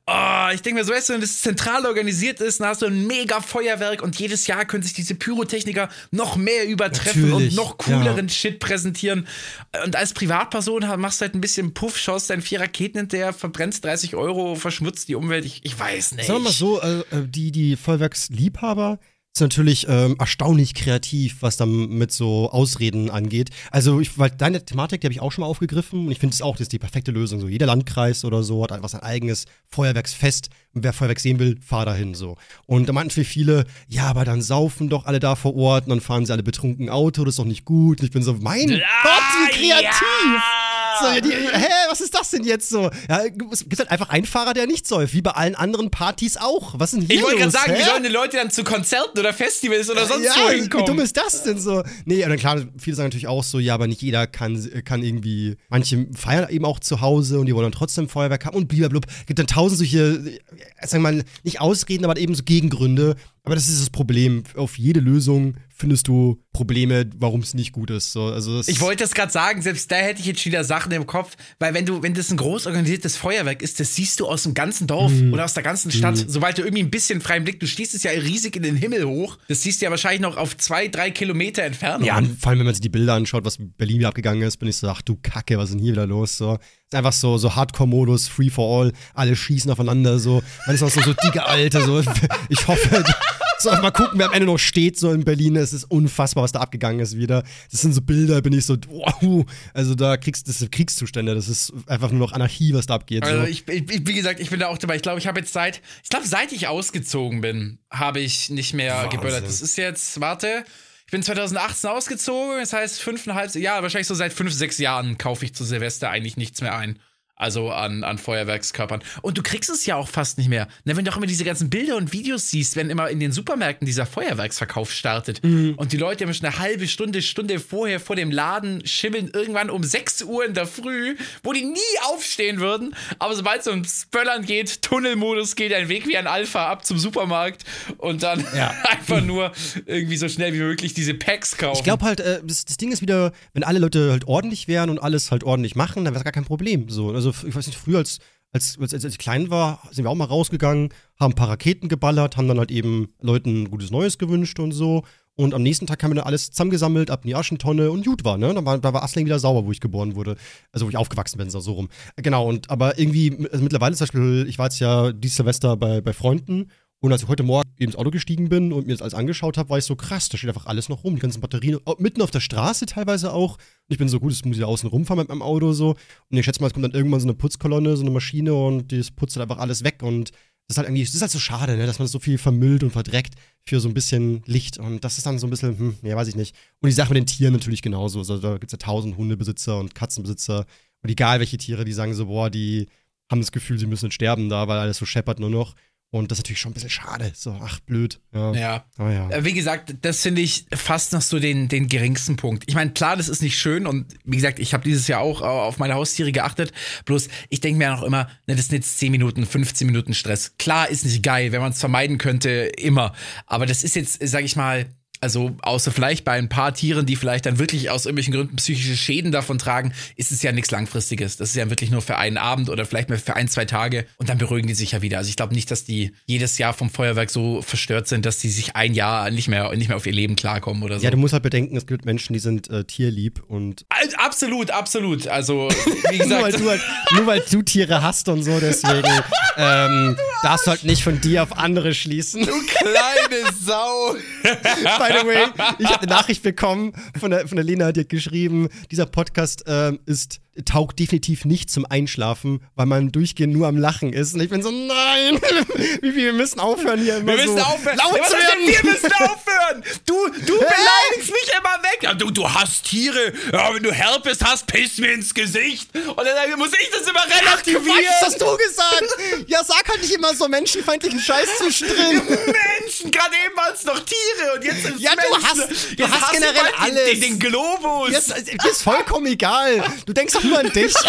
oh, ich denke mir so, weißt du, wenn das zentral organisiert ist, dann hast du ein mega Feuerwerk und jedes Jahr können sich diese Pyrotechniker noch mehr übertreffen Natürlich, und noch cooleren Shit präsentieren. Und als Privatperson machst du halt ein bisschen Puff, schaust deinen vier Raketen hinterher, verbrennst 30 Euro, verschmutzt die Umwelt. Ich, ich weiß nicht. Sagen wir mal so, äh, die, die Feuerwerksliebhaber sind natürlich ähm, erstaunlich kreativ, was dann mit so Ausreden angeht. Also, ich, weil deine Thematik, die habe ich auch schon mal aufgegriffen und ich finde es auch, das ist die perfekte Lösung. So, jeder Landkreis oder so hat einfach sein eigenes Feuerwerksfest. Und wer Feuerwerk sehen will, fahr dahin so. Und da meinten viele, ja, aber dann saufen doch alle da vor Ort und dann fahren sie alle betrunken Auto, das ist doch nicht gut. Und ich bin so, mein Gott, wie kreativ! So, die, hä, was ist das denn jetzt so? Ja, es gibt halt einfach einen Fahrer, der nicht säuft, wie bei allen anderen Partys auch. Was denn hier Ich wollte gerade sagen, wie hä? sollen die Leute dann zu Konzerten oder Festivals oder sonst ja, wo wie hinkommen? dumm ist das denn so? Nee, und dann klar, viele sagen natürlich auch so, ja, aber nicht jeder kann, kann irgendwie, manche feiern eben auch zu Hause und die wollen dann trotzdem Feuerwerk haben und blablabla. Gibt dann tausend solche, äh, sagen wir mal, nicht Ausreden, aber eben so Gegengründe. Aber das ist das Problem. Auf jede Lösung findest du Probleme, warum es nicht gut ist. So, also Ich wollte das gerade sagen, selbst da hätte ich jetzt wieder Sachen im Kopf, weil wenn du, wenn das ein groß organisiertes Feuerwerk ist, das siehst du aus dem ganzen Dorf Mhm. oder aus der ganzen Stadt. Sobald du irgendwie ein bisschen freien Blick, du stehst es ja riesig in den Himmel hoch. Das siehst du ja wahrscheinlich noch auf zwei, drei Kilometer Entfernung. Ja, vor allem, wenn man sich die Bilder anschaut, was in Berlin wieder abgegangen ist, bin ich so, ach du Kacke, was ist denn hier wieder los? So. Ist einfach so, so Hardcore-Modus, free for all, alle schießen aufeinander, so. Man ist auch so, so dicke Alte, so. Ich hoffe, so, mal gucken, wer am Ende noch steht, so in Berlin. Es ist unfassbar, was da abgegangen ist wieder. Das sind so Bilder, bin ich so, wow. Also da kriegst sind Kriegszustände, das ist einfach nur noch Anarchie, was da abgeht. Also so. ich, ich, wie gesagt, ich bin da auch dabei. Ich glaube, ich habe jetzt seit, ich glaube, seit ich ausgezogen bin, habe ich nicht mehr Wahnsinn. geböllert. Das ist jetzt, warte, ich bin 2018 ausgezogen, das heißt fünfeinhalb, ja, wahrscheinlich so seit fünf, sechs Jahren kaufe ich zu Silvester eigentlich nichts mehr ein. Also an, an Feuerwerkskörpern. Und du kriegst es ja auch fast nicht mehr. Ne, wenn du auch immer diese ganzen Bilder und Videos siehst, wenn immer in den Supermärkten dieser Feuerwerksverkauf startet Mhm. und die Leute immer schon eine halbe Stunde, Stunde vorher vor dem Laden schimmeln, irgendwann um 6 Uhr in der Früh, wo die nie aufstehen würden. Aber sobald es ums Böllern geht, Tunnelmodus geht, ein Weg wie ein Alpha ab zum Supermarkt und dann Ja. einfach nur irgendwie so schnell wie möglich diese Packs kaufen. Ich glaube halt, äh, das, das Ding ist wieder, wenn alle Leute halt ordentlich wären und alles halt ordentlich machen, dann wäre es gar kein Problem. So, also ich weiß nicht, früher als, als, als, als ich klein war, sind wir auch mal rausgegangen, haben ein paar Raketen geballert, haben dann halt eben Leuten gutes Neues gewünscht und so. Und am nächsten Tag haben wir dann alles zusammengesammelt, ab in die Aschentonne und gut war, ne? Da war, da war Asling wieder sauber, wo ich geboren wurde. Also wo ich aufgewachsen bin, so so rum. Genau, und aber irgendwie, also mittlerweile zum Beispiel, ich war jetzt ja dieses Silvester bei, bei Freunden und als ich heute Morgen ins Auto gestiegen bin und mir das alles angeschaut habe, war ich so krass, da steht einfach alles noch rum, die ganzen Batterien, mitten auf der Straße teilweise auch. Und ich bin so gut, es muss ich außen rumfahren mit meinem Auto so. Und ich schätze mal, es kommt dann irgendwann so eine Putzkolonne, so eine Maschine und das putzt dann einfach alles weg. Und das ist halt irgendwie, das ist halt so schade, ne, dass man so viel vermüllt und verdreckt für so ein bisschen Licht. Und das ist dann so ein bisschen, hm, ja, weiß ich nicht. Und die Sache mit den Tieren natürlich genauso. Also da gibt es ja tausend Hundebesitzer und Katzenbesitzer. Und egal welche Tiere, die sagen so, boah, die haben das Gefühl, sie müssen sterben da, weil alles so scheppert nur noch. Und das ist natürlich schon ein bisschen schade. So, ach, blöd. Ja. Ja. Oh, ja. Äh, Wie gesagt, das finde ich fast noch so den, den geringsten Punkt. Ich meine, klar, das ist nicht schön und wie gesagt, ich habe dieses Jahr auch äh, auf meine Haustiere geachtet. Bloß, ich denke mir auch immer, ne, das sind jetzt 10 Minuten, 15 Minuten Stress. Klar, ist nicht geil, wenn man es vermeiden könnte, immer. Aber das ist jetzt, sag ich mal, also außer vielleicht bei ein paar Tieren, die vielleicht dann wirklich aus irgendwelchen Gründen psychische Schäden davon tragen, ist es ja nichts Langfristiges. Das ist ja wirklich nur für einen Abend oder vielleicht mal für ein, zwei Tage und dann beruhigen die sich ja wieder. Also ich glaube nicht, dass die jedes Jahr vom Feuerwerk so verstört sind, dass die sich ein Jahr nicht mehr, nicht mehr auf ihr Leben klarkommen oder so. ja, du musst halt bedenken, es gibt Menschen, die sind äh, tierlieb und absolut, absolut. Also, wie nur weil, gesagt, du halt, nur weil du Tiere hast und so, deswegen ähm, darfst du halt nicht von dir auf andere schließen. kleine Sau. By the way, ich habe eine Nachricht bekommen von der, von der Lena, die hat geschrieben, dieser Podcast ähm, ist taugt definitiv nicht zum Einschlafen, weil man durchgehend nur am Lachen ist. Und ich bin so, nein, wir müssen aufhören hier immer Wir müssen so aufhören. laut Ja, werden. wir müssen aufhören. Du, du beleidigst mich immer weg. Ja, du, du hast Tiere. Ja, wenn du Herpes hast, piss mir ins Gesicht. Und dann muss ich das immer relativieren. Was hast du gesagt? Ja, sag halt nicht immer so menschenfeindlichen Scheiß zwischendrin. Menschen, gerade eben waren es noch Tiere und jetzt sind es Ja, du Menschen. hast- du hast hasse ich generell alles. Den, den Globus. Jetzt, ist vollkommen egal. Du denkst doch nur an dich.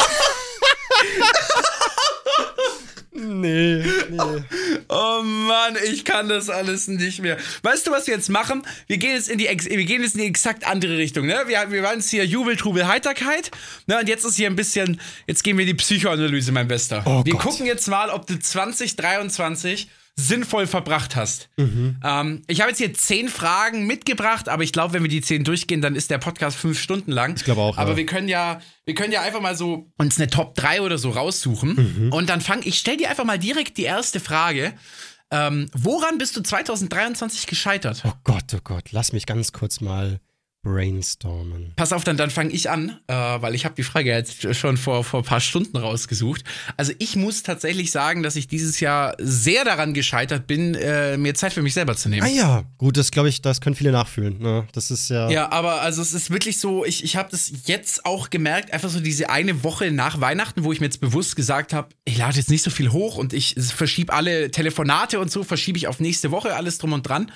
nee, nee. Oh Mann, ich kann das alles nicht mehr. Weißt du, was wir jetzt machen? Wir gehen jetzt in die, wir gehen jetzt in die exakt andere Richtung, ne? Wir, wir waren jetzt hier Jubel, Trubel, Heiterkeit, ne? Und jetzt ist hier ein bisschen, jetzt gehen wir in die Psychoanalyse, mein Bester. Oh wir Gott. gucken jetzt mal, ob du 2023 sinnvoll verbracht hast. Ähm, ich habe jetzt hier zehn Fragen mitgebracht, aber ich glaube, wenn wir die zehn durchgehen, dann ist der Podcast fünf Stunden lang. Ich glaube auch, Aber ja. wir können ja, wir können ja einfach mal so uns eine Top 3 oder so raussuchen. Und dann fang, ich stell dir einfach mal direkt die erste Frage. Ähm, woran bist du 2023 gescheitert? Oh Gott, oh Gott, lass mich ganz kurz mal brainstormen. Pass auf, dann, dann fange ich an, äh, weil ich habe die Frage jetzt schon vor, vor ein paar Stunden rausgesucht. Also ich muss tatsächlich sagen, dass ich dieses Jahr sehr daran gescheitert bin, äh, mir Zeit für mich selber zu nehmen. Ah ja, gut, das glaube ich, das können viele nachfühlen. Ne? Das ist ja. Ja, aber also es ist wirklich so, ich, ich habe das jetzt auch gemerkt, einfach so diese eine Woche nach Weihnachten, wo ich mir jetzt bewusst gesagt habe, ich lade jetzt nicht so viel hoch und ich verschiebe alle Telefonate und so, verschiebe ich auf nächste Woche, alles drum und dran.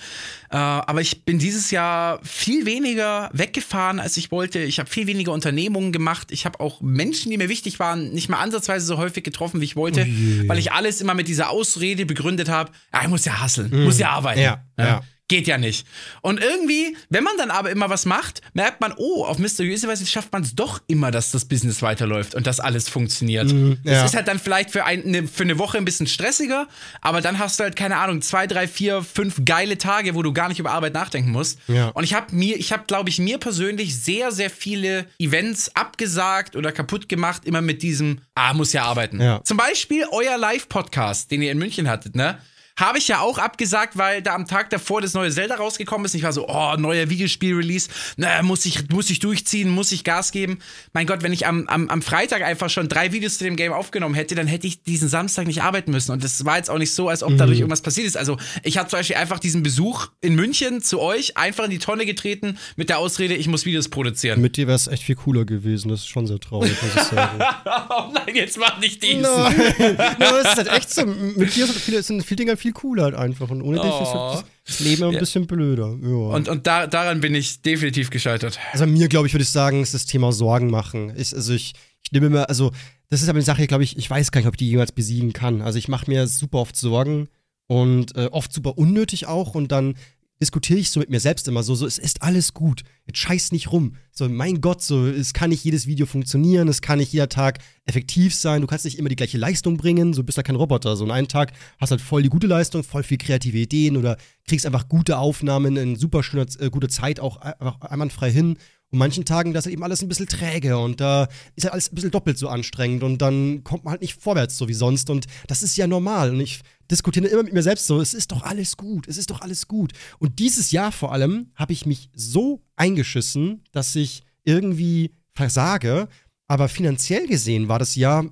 Äh, aber ich bin dieses Jahr viel weniger weggefahren, als ich wollte. Ich habe viel weniger Unternehmungen gemacht. Ich habe auch Menschen, die mir wichtig waren, nicht mal ansatzweise so häufig getroffen, wie ich wollte, weil ich alles immer mit dieser Ausrede begründet habe, ja, ich muss ja hasseln, muss ja arbeiten. Ja, ja. Geht ja nicht. Und irgendwie, wenn man dann aber immer was macht, merkt man, oh, auf mysteriöse Weise schafft man es doch immer, dass das Business weiterläuft und dass alles funktioniert. Das ja. ist halt dann vielleicht für, ein, ne, für eine Woche ein bisschen stressiger, aber dann hast du halt, keine Ahnung, zwei, drei, vier, fünf geile Tage, wo du gar nicht über Arbeit nachdenken musst. Ja. Und ich habe mir, ich habe, glaube ich, mir persönlich sehr, sehr viele Events abgesagt oder kaputt gemacht, immer mit diesem, ah, muss ja arbeiten. Ja. Zum Beispiel euer Live-Podcast, den ihr in München hattet, ne? Habe ich ja auch abgesagt, weil da am Tag davor das neue Zelda rausgekommen ist. Ich war so, oh, neuer Videospiel-Release. Na, muss ich, muss ich durchziehen, muss ich Gas geben. Mein Gott, wenn ich am, am, am Freitag einfach schon drei Videos zu dem Game aufgenommen hätte, dann hätte ich diesen Samstag nicht arbeiten müssen. Und das war jetzt auch nicht so, als ob dadurch irgendwas passiert ist. Also, ich habe zum Beispiel einfach diesen Besuch in München zu euch einfach in die Tonne getreten mit der Ausrede, ich muss Videos produzieren. Mit dir wäre es echt viel cooler gewesen. Das ist schon sehr traurig, muss ich sagen. oh nein, jetzt mach nicht dies. Nein, no, es ist halt echt so. Mit dir sind viele, sind viele Dinge viel cooler halt einfach. Und ohne dich ist Oh. halt das Leben ein bisschen blöder. Ja. Und, und da, daran bin ich definitiv gescheitert. Also mir, glaube ich, würde ich sagen, ist das Thema Sorgen machen. Ich, also ich, ich nehme immer, also das ist aber eine Sache, glaube ich, ich weiß gar nicht, ob ich die jemals besiegen kann. Also ich mache mir super oft Sorgen und äh, oft super unnötig auch und dann diskutiere ich so mit mir selbst immer so, so, es ist alles gut. Jetzt scheiß nicht rum. So, mein Gott, so, es kann nicht jedes Video funktionieren, es kann nicht jeder Tag effektiv sein, du kannst nicht immer die gleiche Leistung bringen, so bist ja kein Roboter. So, an einem Tag hast halt voll die gute Leistung, voll viel kreative Ideen oder kriegst einfach gute Aufnahmen in super schöner, äh, gute Zeit auch einfach einwandfrei hin. Und manchen Tagen, da ist halt eben alles ein bisschen träge und da ist halt alles ein bisschen doppelt so anstrengend und dann kommt man halt nicht vorwärts so wie sonst und das ist ja normal und ich diskutiere immer mit mir selbst so, es ist doch alles gut, es ist doch alles gut. Und dieses Jahr vor allem habe ich mich so eingeschissen, dass ich irgendwie versage, aber finanziell gesehen war das Jahr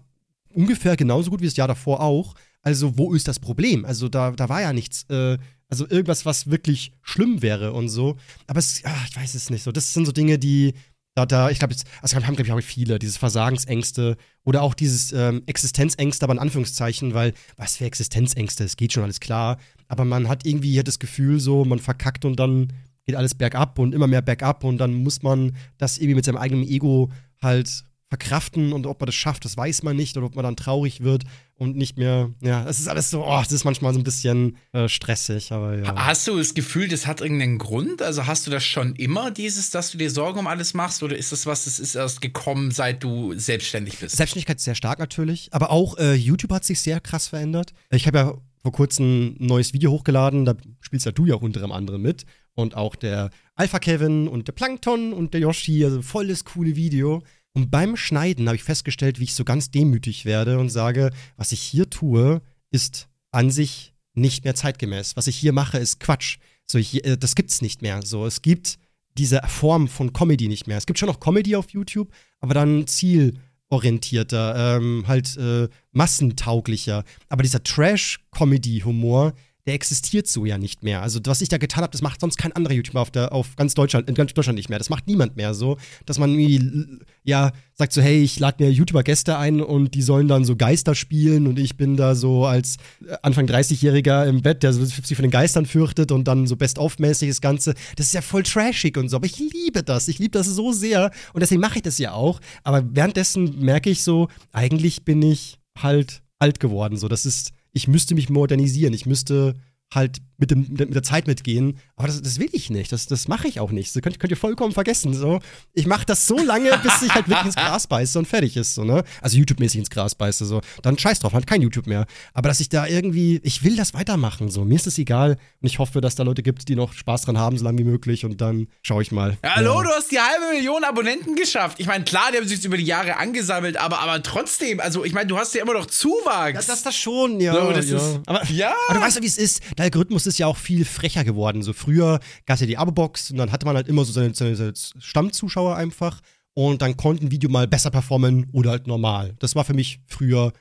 ungefähr genauso gut wie das Jahr davor auch. Also, wo ist das Problem? Also, da, da war ja nichts, äh, also irgendwas, was wirklich schlimm wäre und so. Aber es, ah, ich weiß es nicht so. Das sind so Dinge, die, Da, da, ich glaube, also haben, glaube ich, auch viele, diese Versagensängste oder auch dieses ähm, Existenzängste, aber in Anführungszeichen, weil, was für Existenzängste, es geht schon alles klar, aber man hat irgendwie das Gefühl so, man verkackt und dann geht alles bergab und immer mehr bergab und dann muss man das irgendwie mit seinem eigenen Ego halt verkraften und ob man das schafft, das weiß man nicht oder ob man dann traurig wird und nicht mehr, ja, es ist alles so, oh, es ist manchmal so ein bisschen äh, stressig, aber ja. Hast du das Gefühl, das hat irgendeinen Grund? Also hast du das schon immer, dieses, dass du dir Sorgen um alles machst oder ist das was, das ist erst gekommen, seit du selbstständig bist? Selbstständigkeit ist sehr stark natürlich, aber auch äh, YouTube hat sich sehr krass verändert. Ich habe ja vor kurzem ein neues Video hochgeladen, da spielst ja du ja unter anderem mit und auch der Alpha Kevin und der Plankton und der Yoshi, also volles coole Video. Und beim Schneiden habe ich festgestellt, wie ich so ganz demütig werde und sage, was ich hier tue, ist an sich nicht mehr zeitgemäß. Was ich hier mache, ist Quatsch. So, ich, äh, das gibt's nicht mehr. So, es gibt diese Form von Comedy nicht mehr. Es gibt schon noch Comedy auf YouTube, aber dann zielorientierter, ähm, halt äh, massentauglicher. Aber dieser Trash-Comedy-Humor, der existiert so ja nicht mehr. Also, was ich da getan habe, das macht sonst kein anderer YouTuber auf, der, auf ganz Deutschland, in ganz Deutschland nicht mehr. Das macht niemand mehr so, dass man irgendwie, ja, sagt so, hey, ich lade mir YouTuber-Gäste ein und die sollen dann so Geister spielen und ich bin da so als Anfang 30-Jähriger im Bett, der sich von den Geistern fürchtet und dann so best-of-mäßig das Ganze. Das ist ja voll trashig und so, aber ich liebe das. Ich liebe das so sehr und deswegen mache ich das ja auch. Aber währenddessen merke ich so, eigentlich bin ich halt alt geworden. So, das ist ich müsste mich modernisieren, ich müsste halt mit, dem, mit der Zeit mitgehen. Aber das, das will ich nicht. Das, das mache ich auch nicht. Das könnt, könnt ihr vollkommen vergessen. So. Ich mache das so lange, bis ich halt wirklich ins Gras beiße und fertig ist. So, ne? Also YouTube-mäßig ins Gras beiße. So. Dann scheiß drauf, halt kein YouTube mehr. Aber dass ich da irgendwie, ich will das weitermachen. So. Mir ist es egal. Und ich hoffe, dass da Leute gibt, die noch Spaß dran haben, so lange wie möglich. Und dann schaue ich mal. Ja, hallo, ja. du hast die halbe Million Abonnenten geschafft. Ich meine, klar, die haben sich über die Jahre angesammelt, aber, aber trotzdem, also ich meine, du hast ja immer noch Zuwachs. Ja, das das schon, ja. So, das ja. Ist, aber, ja. aber du weißt ja, wie es ist. Der Algorithmus ist ja auch viel frecher geworden. So früher gab es ja die Abo-Box und dann hatte man halt immer so seine, seine, Stammzuschauer einfach und dann konnte ein Video mal besser performen oder halt normal. Das war für mich früher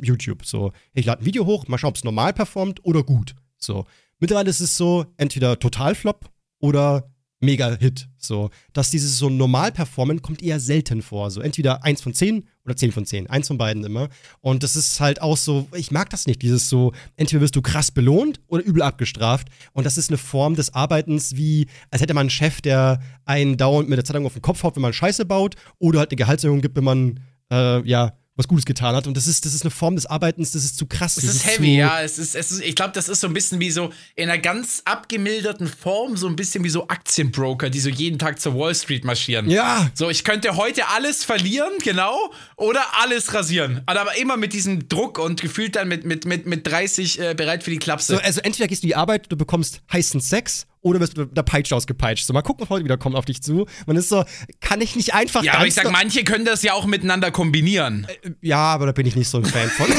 YouTube. So, ich lade ein Video hoch, mal schauen, ob es normal performt oder gut. So. Mittlerweile ist es so, entweder Totalflop oder Mega-Hit. So, dass dieses so normal performen kommt eher selten vor. So, entweder eins von zehn oder zehn von zehn. Eins von beiden immer. Und das ist halt auch so, ich mag das nicht, dieses so, entweder wirst du krass belohnt oder übel abgestraft. Und das ist eine Form des Arbeitens, wie, als hätte man einen Chef, der einen dauernd mit der Zeitung auf den Kopf haut, wenn man Scheiße baut, oder halt eine Gehaltserhöhung gibt, wenn man, äh, ja, was Gutes getan hat. Und das ist, das ist eine Form des Arbeitens, das ist zu krass. Es ist, ist heavy, ja. Es ist, es ist, ich glaube, das ist so ein bisschen wie so in einer ganz abgemilderten Form, so ein bisschen wie so Aktienbroker, die so jeden Tag zur Wall Street marschieren. Ja. So, ich könnte heute alles verlieren, genau, oder alles rasieren. Aber immer mit diesem Druck und gefühlt dann mit, mit, mit, mit 30 äh, bereit für die Klapse. So, also entweder gehst du in die Arbeit, du bekommst heißen Sex oder wirst mit der Peitsche ausgepeitscht. So, mal gucken, was heute wieder kommt auf dich zu. Man ist so, kann ich nicht einfach. Ja, aber ich sag, manche können das ja auch miteinander kombinieren. Äh, ja, aber da bin ich nicht so ein Fan von.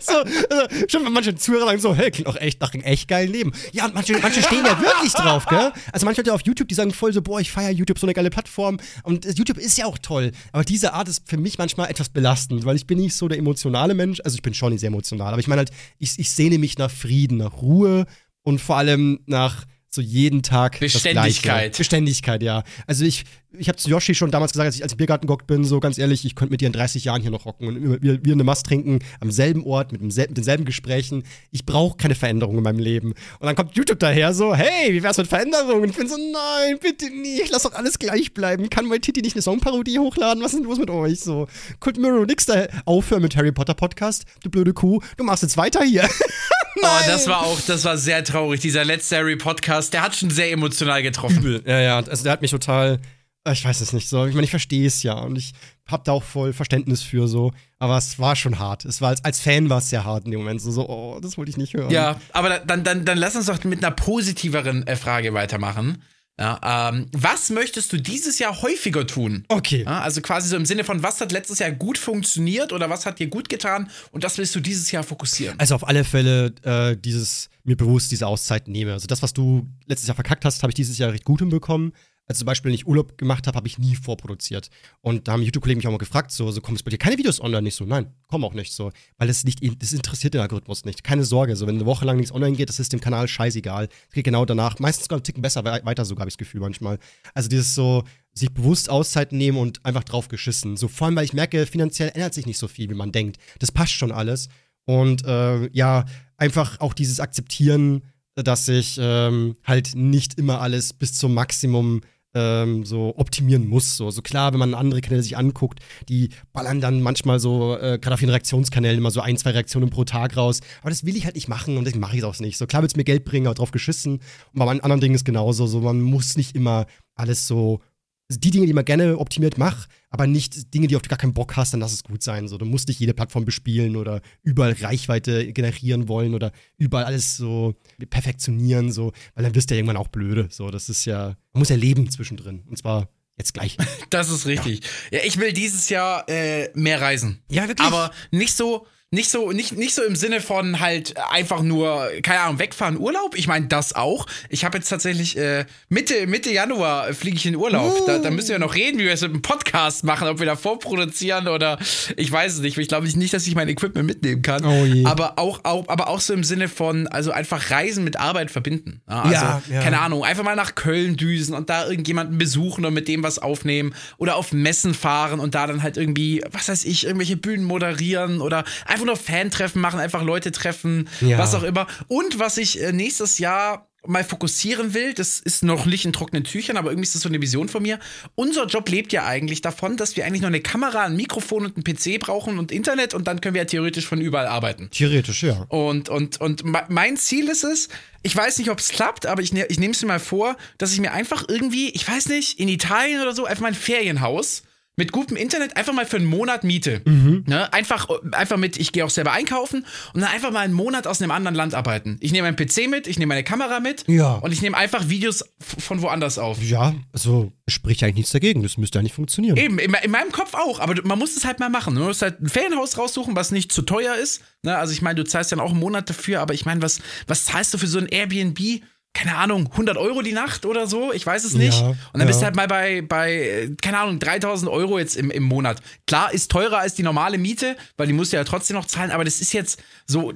so, also, schon manche Zuhörer sagen so, hey, klingt auch echt nach einem echt geilen Leben. Ja, und manche, manche stehen ja wirklich drauf, gell? Also manche Leute auf YouTube, die sagen voll so, boah, ich feiere YouTube, so eine geile Plattform. Und YouTube ist ja auch toll. Aber diese Art ist für mich manchmal etwas belastend, weil ich bin nicht so der emotionale Mensch. Also ich bin schon sehr emotional, aber ich meine halt, ich, ich sehne mich nach Frieden, nach Ruhe und vor allem nach so jeden Tag Beständigkeit. Beständigkeit, ja. Also ich, ich habe zu Yoshi schon damals gesagt, als ich als ich Biergarten gehockt bin, so ganz ehrlich, ich könnte mit dir in 30 Jahren hier noch rocken und wir, wir eine Mast trinken, am selben Ort, mit, demsel mit denselben Gesprächen. Ich brauche keine Veränderung in meinem Leben. Und dann kommt YouTube daher so, hey, wie wär's mit Veränderungen? Und ich bin so, nein, bitte nicht, lass doch alles gleich bleiben. Kann mein Titi nicht eine Songparodie hochladen? Was ist denn los mit euch? So, Kult Mirror nix da aufhören mit Harry Potter Podcast, du blöde Kuh. Du machst jetzt weiter hier. Oh, das war auch, das war sehr traurig. Dieser letzte Harry Podcast, der hat schon sehr emotional getroffen. Übel. Ja, ja, also der hat mich total, äh, ich weiß es nicht so. Ich meine, ich verstehe es ja und ich habe da auch voll Verständnis für so. Aber es war schon hart. Es war als, als Fan war es sehr hart in dem Moment. So, so, oh, das wollte ich nicht hören. Ja, aber dann, dann, dann lass uns doch mit einer positiveren äh, Frage weitermachen. Ja, ähm, was möchtest du dieses Jahr häufiger tun? Okay. Ja, also quasi so im Sinne von, was hat letztes Jahr gut funktioniert oder was hat dir gut getan und das willst du dieses Jahr fokussieren? Also auf alle Fälle äh, dieses mir bewusst diese Auszeit nehme. Also das, was du letztes Jahr verkackt hast, habe ich dieses Jahr recht gut hinbekommen. Also zum Beispiel, wenn ich Urlaub gemacht habe, habe ich nie vorproduziert. Und da haben YouTube-Kollegen mich auch mal gefragt, so, so kommt es bei dir keine Videos online? Nicht so, nein, komm auch nicht so. Weil das nicht, das interessiert den Algorithmus nicht. Keine Sorge, so wenn eine Woche lang nichts online geht, das ist dem Kanal scheißegal. Es geht genau danach. Meistens sogar einen Ticken besser weiter, sogar habe ich das Gefühl manchmal. Also dieses so, sich bewusst Auszeit nehmen und einfach drauf geschissen. So vor allem, weil ich merke, finanziell ändert sich nicht so viel, wie man denkt. Das passt schon alles. Und äh, ja, einfach auch dieses Akzeptieren, dass ich ähm, halt nicht immer alles bis zum Maximum ähm, so optimieren muss. So. so klar, wenn man andere Kanäle sich anguckt, die ballern dann manchmal so, äh, gerade auf den Reaktionskanälen, immer so ein, zwei Reaktionen pro Tag raus. Aber das will ich halt nicht machen und deswegen mache ich es auch nicht. So klar wird es mir Geld bringen, aber drauf geschissen. Und bei anderen Dingen ist genauso. So, man muss nicht immer alles so die Dinge, die man gerne optimiert macht, aber nicht Dinge, die auf gar keinen Bock hast, dann lass es gut sein. So, du musst nicht jede Plattform bespielen oder überall Reichweite generieren wollen oder überall alles so perfektionieren, so, weil dann wirst du ja irgendwann auch blöde. So, das ist ja, man muss ja leben zwischendrin. Und zwar jetzt gleich. Das ist richtig. Ja, ja ich will dieses Jahr äh, mehr reisen. Ja, wirklich. Aber nicht so nicht so, nicht, nicht so im Sinne von halt einfach nur, keine Ahnung, wegfahren, Urlaub. Ich meine, das auch. Ich habe jetzt tatsächlich äh, Mitte, Mitte Januar fliege ich in Urlaub. Uh. Da, da, müssen wir noch reden, wie wir es mit dem Podcast machen, ob wir da vorproduzieren oder ich weiß es nicht. Ich glaube nicht, dass ich mein Equipment mitnehmen kann. Oh. Aber auch, auch, aber auch so im Sinne von, also einfach Reisen mit Arbeit verbinden. Also, ja, ja. keine Ahnung, einfach mal nach Köln düsen und da irgendjemanden besuchen und mit dem was aufnehmen oder auf Messen fahren und da dann halt irgendwie, was weiß ich, irgendwelche Bühnen moderieren oder einfach einfach nur Fan-Treffen machen, einfach Leute treffen, ja. was auch immer. Und was ich äh, nächstes Jahr mal fokussieren will, das ist noch nicht in trockenen Tüchern, aber irgendwie ist das so eine Vision von mir. Unser Job lebt ja eigentlich davon, dass wir eigentlich nur eine Kamera, ein Mikrofon und ein PC brauchen und Internet und dann können wir ja theoretisch von überall arbeiten. Theoretisch, ja. Und, und, und mein Ziel ist es, ich weiß nicht, ob es klappt, aber ich, ne, ich nehme es mir mal vor, dass ich mir einfach irgendwie, ich weiß nicht, in Italien oder so, einfach mein Ferienhaus mit gutem Internet einfach mal für einen Monat Miete. Mhm. Ne? Einfach, einfach mit, ich gehe auch selber einkaufen und dann einfach mal einen Monat aus einem anderen Land arbeiten. Ich nehme meinen PC mit, ich nehme meine Kamera mit ja. und ich nehme einfach Videos von woanders auf. Ja, also spricht eigentlich nichts dagegen. Das müsste ja nicht funktionieren. Eben, in, in, meinem Kopf auch, aber man muss es halt mal machen. Du musst halt ein Ferienhaus raussuchen, was nicht zu teuer ist. Ne? Also ich meine, du zahlst dann auch einen Monat dafür, aber ich meine, was, was zahlst du für so ein Airbnb? Keine Ahnung, 100 Euro die Nacht oder so, ich weiß es nicht. Ja, und dann ja. bist du halt mal bei, bei, keine Ahnung, 3000 Euro jetzt im, im Monat. Klar, ist teurer als die normale Miete, weil die musst du ja trotzdem noch zahlen, aber das ist jetzt so,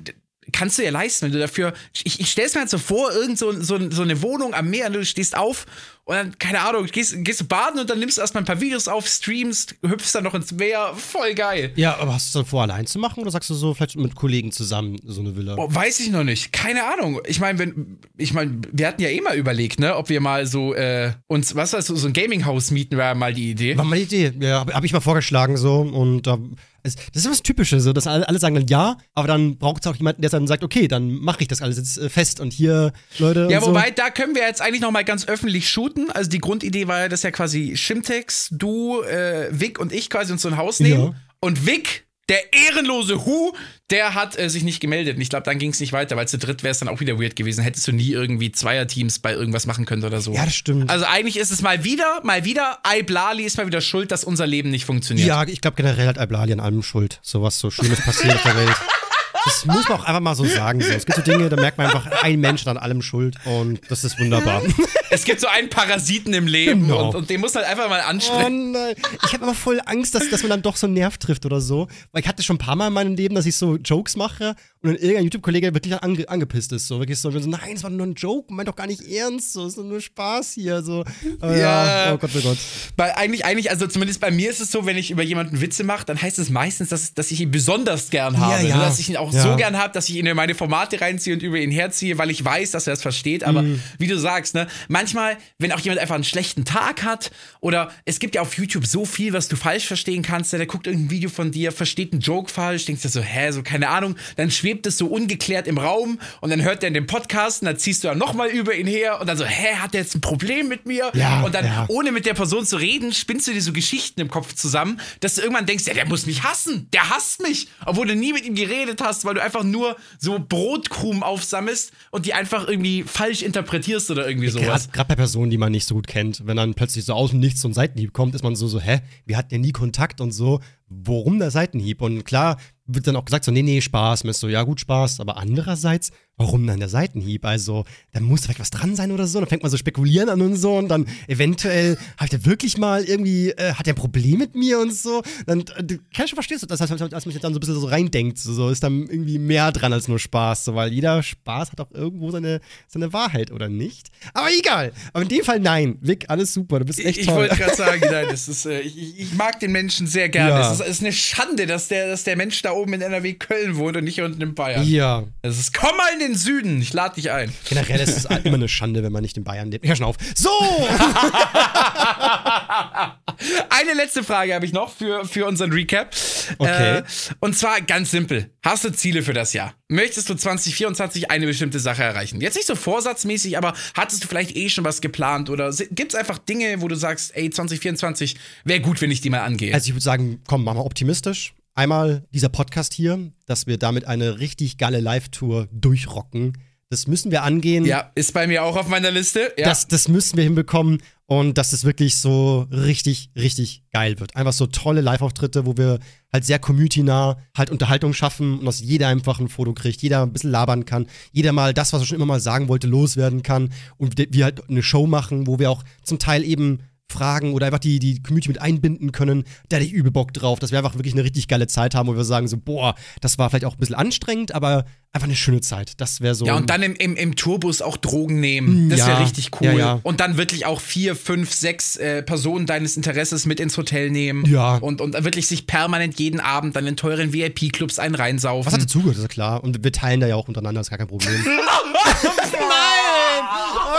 kannst du ja leisten, wenn du dafür, ich, ich stell's mir halt so vor, irgend so, so, so eine Wohnung am Meer, du stehst auf und dann, keine Ahnung, gehst, gehst du baden und dann nimmst du erstmal ein paar Videos auf, streamst, hüpfst dann noch ins Meer. Voll geil. Ja, aber hast du es dann vor, allein zu machen oder sagst du so vielleicht mit Kollegen zusammen so eine Villa? Oh, weiß ich noch nicht. Keine Ahnung. Ich meine, wenn, ich meine, wir hatten ja eh mal überlegt, ne, ob wir mal so äh, uns, was weißt du, so ein Gaming-Haus mieten, wäre mal die Idee. War mal die Idee. Ja, habe hab ich mal vorgeschlagen so und da. Ähm das ist was Typisches, so, dass alle, sagen dann ja, aber dann braucht es auch jemanden, der dann sagt, okay, dann mache ich das alles jetzt äh, fest und hier, Leute. Ja, wobei, so. da können wir jetzt eigentlich noch mal ganz öffentlich shooten. Also die Grundidee war ja, dass ja quasi Shimtex, du, äh, Vic und ich quasi uns so ein Haus nehmen. Ja. Und Vic der ehrenlose Hu, der hat äh, sich nicht gemeldet. Und ich glaube, dann ging es nicht weiter, weil zu dritt wäre es dann auch wieder weird gewesen. Hättest du nie irgendwie Zweierteams bei irgendwas machen können oder so. Ja, das stimmt. Also eigentlich ist es mal wieder, mal wieder, Iblali ist mal wieder schuld, dass unser Leben nicht funktioniert. Ja, ich glaube generell hat Iblali an allem schuld. So was so Schlimmes passiert auf der Welt. Das muss man auch einfach mal so sagen. So. Es gibt so Dinge, da merkt man einfach, ein Mensch an allem Schuld und das ist wunderbar. Es gibt so einen Parasiten im Leben genau. und, und, den muss halt einfach mal ansprechen. Oh. Ich habe aber voll Angst, dass, dass man dann doch so einen Nerv trifft oder so. Weil ich hatte schon ein paar Mal in meinem Leben, dass ich so Jokes mache und dann irgendein YouTube-Kollege wirklich ange angepisst ist. So wirklich so, so, nein, es war nur ein Joke, meint doch gar nicht ernst, so, es ist nur Spaß hier. So. Äh, ja. ja. oh Gott, oh Gott. Weil eigentlich, eigentlich, also zumindest bei mir ist es so, wenn ich über jemanden Witze mache, dann heißt es meistens, dass, dass ich ihn besonders gern habe. Ja, ja. Dass ich ihn auch ja. so gern habe, dass ich ihn in meine Formate reinziehe und über ihn herziehe, weil ich weiß, dass er es versteht. Aber mhm. wie du sagst, ne, manchmal, wenn auch jemand einfach einen schlechten Tag hat oder es gibt ja auf YouTube so viel, was du falsch verstehen kannst, der guckt irgendein Video von dir, versteht einen Joke falsch, denkst dir so, hä, so keine Ahnung, dann schwebt es so ungeklärt im Raum und dann hört er in den Podcast und dann ziehst du dann nochmal über ihn her und dann so, hä, hat der jetzt ein Problem mit mir? Ja, und dann, ja. ohne mit der Person zu reden, spinnst du dir so Geschichten im Kopf zusammen, dass du irgendwann denkst, ja, der muss mich hassen, der hasst mich, obwohl du nie mit ihm geredet hast, weil du einfach nur so Brotkrumen aufsammelst und die einfach irgendwie falsch interpretierst oder irgendwie sowas. Gerade bei Personen, die man nicht so gut kennt, wenn dann plötzlich so aus dem Nichts so ein Seitenhieb kommt, ist man so, so, hä, wir hatten ja nie Kontakt und so, worum der Seitenhieb? Und klar wird dann auch gesagt, so, nee, nee, Spaß. Und so, ja, gut, Spaß. Aber andererseits, warum dann der Seitenhieb? Also, da muss vielleicht was dran sein oder so. Dann fängt man so spekulieren an und so. Und dann eventuell, habe ich da wirklich mal irgendwie, äh, hat er ein Problem mit mir und so? Dann, äh, kann ich schon verstehen, dass, dass, dass man sich dann so ein bisschen so reindenkt. So, so ist dann irgendwie mehr dran als nur Spaß. So, weil jeder Spaß hat auch irgendwo seine, seine Wahrheit, oder nicht? Aber egal. Aber in dem Fall nein. Vic, alles super. Du bist echt ich, toll. Ich wollte gerade sagen, nein, das ist, äh, ich, ich, mag den Menschen sehr gerne. Ja. Es ist, ist eine Schande, dass der, dass der Mensch da oben in NRW Köln wohnt und nicht unten in Bayern. Ja. Es ist, komm mal in den Süden, ich lade dich ein. Generell ist es immer eine Schande, wenn man nicht in Bayern lebt. Hör schon auf. So! Eine letzte Frage habe ich noch für, für unseren Recap. Okay. Äh, und zwar ganz simpel. Hast du Ziele für das Jahr? Möchtest du 2024 eine bestimmte Sache erreichen? Jetzt nicht so vorsatzmäßig, aber hattest du vielleicht eh schon was geplant oder gibt es einfach Dinge, wo du sagst, ey, 2024 wäre gut, wenn ich die mal angehe? Also ich würde sagen, komm, machen wir optimistisch. Einmal dieser Podcast hier, dass wir damit eine richtig geile Live-Tour durchrocken. Das müssen wir angehen. ja, ist bei mir auch auf meiner Liste. Ja. Das, das müssen wir hinbekommen und dass es wirklich so richtig, richtig geil wird. Einfach so tolle Live-Auftritte, wo wir halt sehr community-nah halt Unterhaltung schaffen und dass jeder einfach ein Foto kriegt, jeder ein bisschen labern kann, jeder mal das, was er schon immer mal sagen wollte, loswerden kann und wir halt eine Show machen, wo wir auch zum Teil eben Fragen oder einfach die, die Community mit einbinden können. Da hätte ich übel Bock drauf, dass wir einfach wirklich eine richtig geile Zeit haben, wo wir sagen so, boah, das war vielleicht auch ein bisschen anstrengend, aber einfach eine schöne Zeit. Das wäre so. Ja, und dann im, im, im Tourbus auch Drogen nehmen. Das Ja. wäre richtig cool. Ja, ja. Und dann wirklich auch vier, fünf, sechs äh, Personen deines Interesses mit ins Hotel nehmen. Ja. Und, und wirklich sich permanent jeden Abend dann in teuren VIP-Clubs einen reinsaufen. was hat dazugehört, ist ja klar. Und wir teilen da ja auch untereinander, ist gar kein Problem. Nein!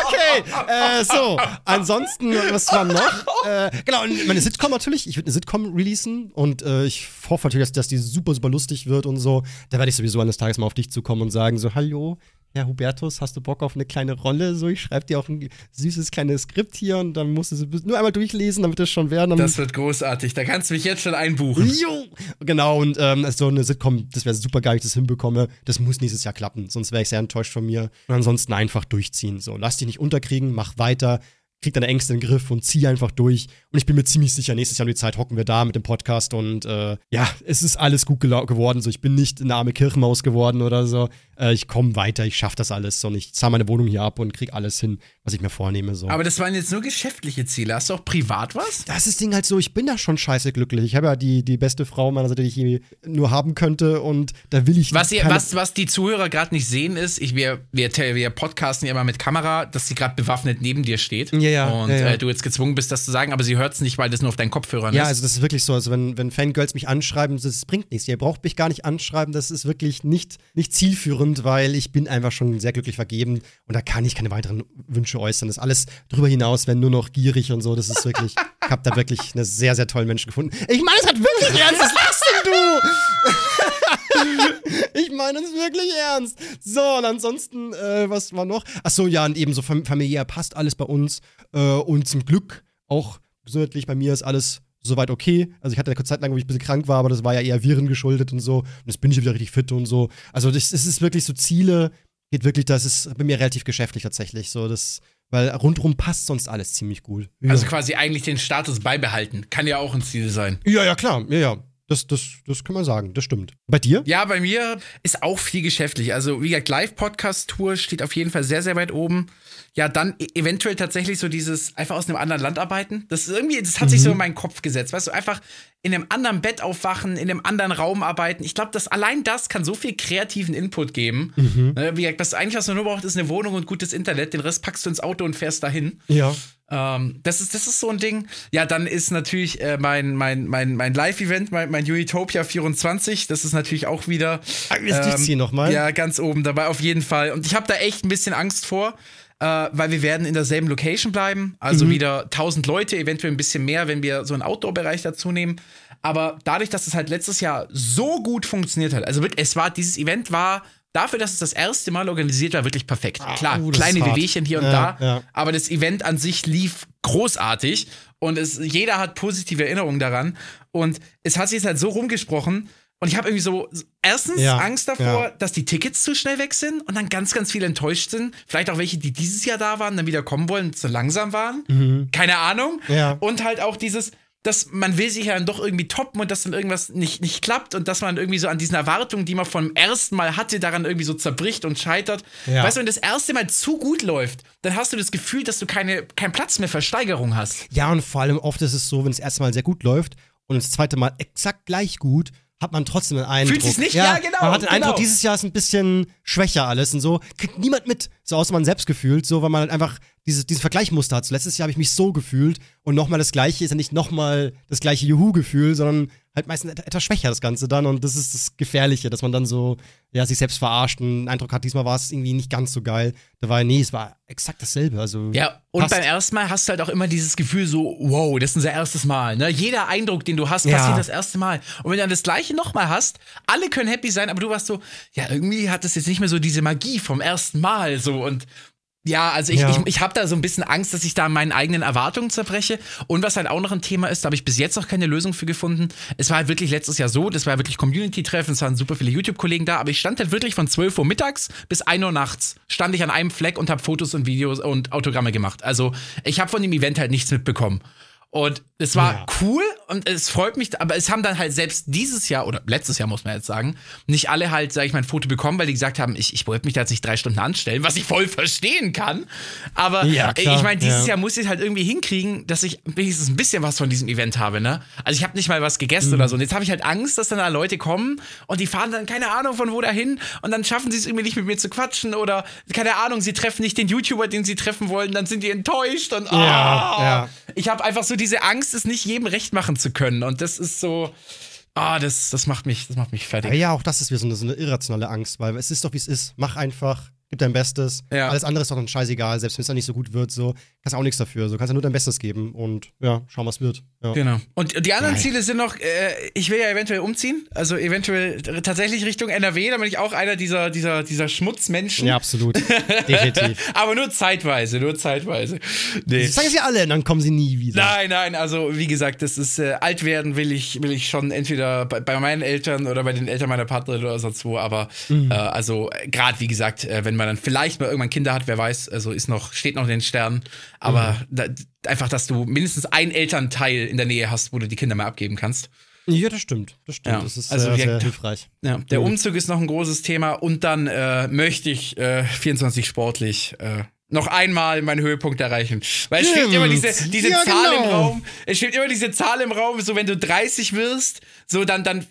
Okay, äh, so. Ansonsten, was war noch? Äh, genau, und meine Sitcom natürlich. Ich würde eine Sitcom releasen und äh, ich hoffe natürlich, dass, dass die super, super lustig wird und so. Da werde ich sowieso eines Tages mal auf dich zukommen und sagen so, hallo, Herr Hubertus, hast du Bock auf eine kleine Rolle? So, ich schreibe dir auch ein süßes kleines Skript hier und dann musst du es nur einmal durchlesen, damit es schon werden. Das wird großartig. Da kannst du mich jetzt schon einbuchen. Jo! Genau, und ähm, so eine Sitcom, das wäre super geil, wenn ich das hinbekomme. Das muss nächstes Jahr klappen, sonst wäre ich sehr enttäuscht von mir. Und ansonsten einfach durchziehen. So, lass dich nicht unterkriegen, mach weiter, krieg deine Ängste in den Griff und zieh einfach durch. Und ich bin mir ziemlich sicher, nächstes Jahr um die Zeit hocken wir da mit dem Podcast und äh, ja, es ist alles gut geworden. So, ich bin nicht eine arme Kirchenmaus geworden oder so. Äh, ich komme weiter, ich schaffe das alles und ich zahle meine Wohnung hier ab und krieg alles hin, was ich mir vornehme. So. Aber das waren jetzt nur geschäftliche Ziele. Hast du auch privat was? Das ist das Ding halt so, ich bin da schon scheiße glücklich. Ich habe ja die, die beste Frau meiner Seite, die ich je nur haben könnte und da will ich Was, ihr, was, was die Zuhörer gerade nicht sehen, ist, ich, wir, wir, wir podcasten ja immer mit Kamera, dass sie gerade bewaffnet neben dir steht. Ja, ja, Und ja, ja. Äh, du jetzt gezwungen bist, das zu sagen, aber sie hört es nicht, weil das nur auf deinen Kopfhörern Ja, ist. also das ist wirklich so. Also wenn, wenn Fangirls mich anschreiben, das bringt nichts. Ihr braucht mich gar nicht anschreiben. Das ist wirklich nicht, nicht zielführend, weil ich bin einfach schon sehr glücklich vergeben und da kann ich keine weiteren Wünsche äußern. Das ist alles drüber hinaus, wenn nur noch gierig und so. Das ist wirklich, ich habe da wirklich eine sehr, sehr tollen Menschen gefunden. Ich meine es hat wirklich ernst. Was lachst denn du? ich meine es wirklich ernst. So, und ansonsten, äh, was war noch? Ach so, ja, und eben so fam familiär passt alles bei uns. Äh, und zum Glück auch gesundheitlich bei mir ist alles soweit okay. Also ich hatte eine kurze Zeit lang, wo ich ein bisschen krank war, aber das war ja eher Viren geschuldet und so. Und jetzt bin ich wieder richtig fit und so. Also es ist wirklich so Ziele, geht wirklich, das ist bei mir relativ geschäftlich tatsächlich so. Das, weil rundrum passt sonst alles ziemlich gut. Ja. Also quasi eigentlich den Status beibehalten. Kann ja auch ein Ziel sein. ja, ja, klar. Ja, ja. Das, das, das kann man sagen. Das stimmt. Bei dir? Ja, bei mir ist auch viel geschäftlich. Also, wie gesagt, Live-Podcast-Tour steht auf jeden Fall sehr, sehr weit oben. Ja, dann e- eventuell tatsächlich so dieses einfach aus einem anderen Land arbeiten. Das ist irgendwie, das hat sich so in meinen Kopf gesetzt. Weißt du, einfach in einem anderen Bett aufwachen, in einem anderen Raum arbeiten. Ich glaube, dass allein das kann so viel kreativen Input geben. Ne, Wie gesagt, was eigentlich was du nur brauchst, ist eine Wohnung und gutes Internet. Den Rest packst du ins Auto und fährst dahin. Ja. Ähm, das, ist, das ist so ein Ding. Ja, dann ist natürlich äh, mein, mein, mein, mein Live-Event, mein, mein Utopia 24. Das ist natürlich auch wieder. Ah, jetzt durchziehen noch mal. Ja, ganz oben dabei, auf jeden Fall. Und ich habe da echt ein bisschen Angst vor, äh, weil wir werden in derselben Location bleiben. Also wieder 1000 Leute, eventuell ein bisschen mehr, wenn wir so einen Outdoor-Bereich dazu nehmen. Aber dadurch, dass es halt letztes Jahr so gut funktioniert hat, also wirklich, es war, dieses Event war dafür, dass es das erste Mal organisiert war, wirklich perfekt. Klar, oh, das kleine. Wehwehchen hier und Ja, da, ja. aber das Event an sich lief großartig und es, jeder hat positive Erinnerungen daran. Und es hat sich jetzt halt so rumgesprochen. Und ich habe irgendwie so erstens Ja, Angst davor, ja. dass die Tickets zu schnell weg sind und dann ganz, ganz viele enttäuscht sind. Vielleicht auch welche, die dieses Jahr da waren, dann wieder kommen wollen, zu langsam waren. Keine Ahnung. Mhm. Ja. Und halt auch dieses, dass man will sich ja dann doch irgendwie toppen und dass dann irgendwas nicht, nicht klappt und dass man irgendwie so an diesen Erwartungen, die man vom ersten Mal hatte, daran irgendwie so zerbricht und scheitert. Ja. Weißt du, wenn das erste Mal zu gut läuft, dann hast du das Gefühl, dass du keine, keinen Platz mehr für Steigerung hast. Ja, und vor allem oft ist es so, wenn es erste Mal sehr gut läuft und das zweite Mal exakt gleich gut, hat man trotzdem den Eindruck. Fühlt sich's nicht? Ja, genau, Man hat den genau. Eindruck, dieses Jahr ist ein bisschen schwächer alles und so. Kriegt niemand mit, so außer man selbst gefühlt, so, weil man halt einfach dieses, dieses Vergleichmuster hat. So, letztes Jahr habe ich mich so gefühlt und nochmal das Gleiche ist ja nicht nochmal das gleiche Juhu-Gefühl, sondern halt meistens et- etwas schwächer das Ganze dann und das ist das Gefährliche, dass man dann so, ja, sich selbst verarscht und einen Eindruck hat, diesmal war es irgendwie nicht ganz so geil. Da war, nee, es war exakt dasselbe. Also, Ja, und passt. beim ersten Mal hast du halt auch immer dieses Gefühl so, wow, das ist unser erstes Mal. Ne? Jeder Eindruck, den du hast, Ja. passiert das erste Mal. Und wenn du dann das gleiche nochmal hast, alle können happy sein, aber du warst so, ja, irgendwie hat das jetzt nicht mehr so diese Magie vom ersten Mal so und ja, also ich, Ja. ich, ich habe da so ein bisschen Angst, dass ich da meinen eigenen Erwartungen zerbreche. Und was halt auch noch ein Thema ist, da habe ich bis jetzt noch keine Lösung für gefunden. Es war halt wirklich letztes Jahr so, das war wirklich Community-Treffen, es waren super viele YouTube-Kollegen da, aber ich stand halt wirklich von 12 Uhr mittags bis 1 Uhr nachts, stand ich an einem Fleck und habe Fotos und Videos und Autogramme gemacht. Also ich habe von dem Event halt nichts mitbekommen. Und es war Ja. cool und es freut mich, aber es haben dann halt selbst dieses Jahr oder letztes Jahr muss man jetzt sagen, nicht alle halt, sag ich mal, ein Foto bekommen, weil die gesagt haben, ich, ich wollte mich da jetzt nicht drei Stunden anstellen, was ich voll verstehen kann. Aber Ja, klar, ich meine, dieses ja. Jahr muss ich halt irgendwie hinkriegen, dass ich wenigstens ein bisschen was von diesem Event habe, ne? Also ich habe nicht mal was gegessen Mhm. oder so. Und jetzt habe ich halt Angst, dass dann da Leute kommen und die fahren dann keine Ahnung von wo dahin und dann schaffen sie es irgendwie nicht mit mir zu quatschen oder keine Ahnung, sie treffen nicht den YouTuber, den sie treffen wollen, dann sind die enttäuscht und ah, ja. ich habe einfach so diese Angst, es nicht jedem recht machen zu können. Und das ist so, ah, das, das macht mich, das macht mich fertig. Aber ja, auch das ist wieder so eine, so eine irrationale Angst, weil es ist doch, wie es ist. Mach einfach, gib dein Bestes. Ja. Alles andere ist doch dann scheißegal, selbst wenn es dann nicht so gut wird, so. Kannst auch nichts dafür. So kannst ja nur dein Bestes geben und ja, schauen, was wird. Ja. Genau. Und die anderen Geil. Ziele sind noch, äh, ich will ja eventuell umziehen, also eventuell tatsächlich Richtung NRW, da bin ich auch einer dieser, dieser, dieser Schmutzmenschen. Ja, absolut. Definitiv. Aber nur zeitweise, nur zeitweise. Nee. Das sagen sie alle, dann kommen sie nie wieder. Nein, nein, also wie gesagt, das ist äh, alt werden will ich, will ich schon entweder bei, bei meinen Eltern oder bei den Eltern meiner Partnerin oder sonst wo, aber Mhm. äh, also gerade wie gesagt, äh, wenn man dann vielleicht mal irgendwann Kinder hat, wer weiß, also ist noch, steht noch in den Sternen, aber Mhm. da, einfach, dass du mindestens einen Elternteil in der Nähe hast, wo du die Kinder mal abgeben kannst. Ja, das stimmt. Das stimmt. Ja, Das ist also sehr, wir- sehr hilfreich. Ja, der. Umzug ist noch ein großes Thema und dann äh, möchte ich äh, 24 sportlich äh, noch einmal meinen Höhepunkt erreichen. Weil es Stimmt. immer diese, diese Ja, Zahl im genau. Raum. Es schwebt immer diese Zahl im Raum, so wenn du 30 wirst, so dann, dann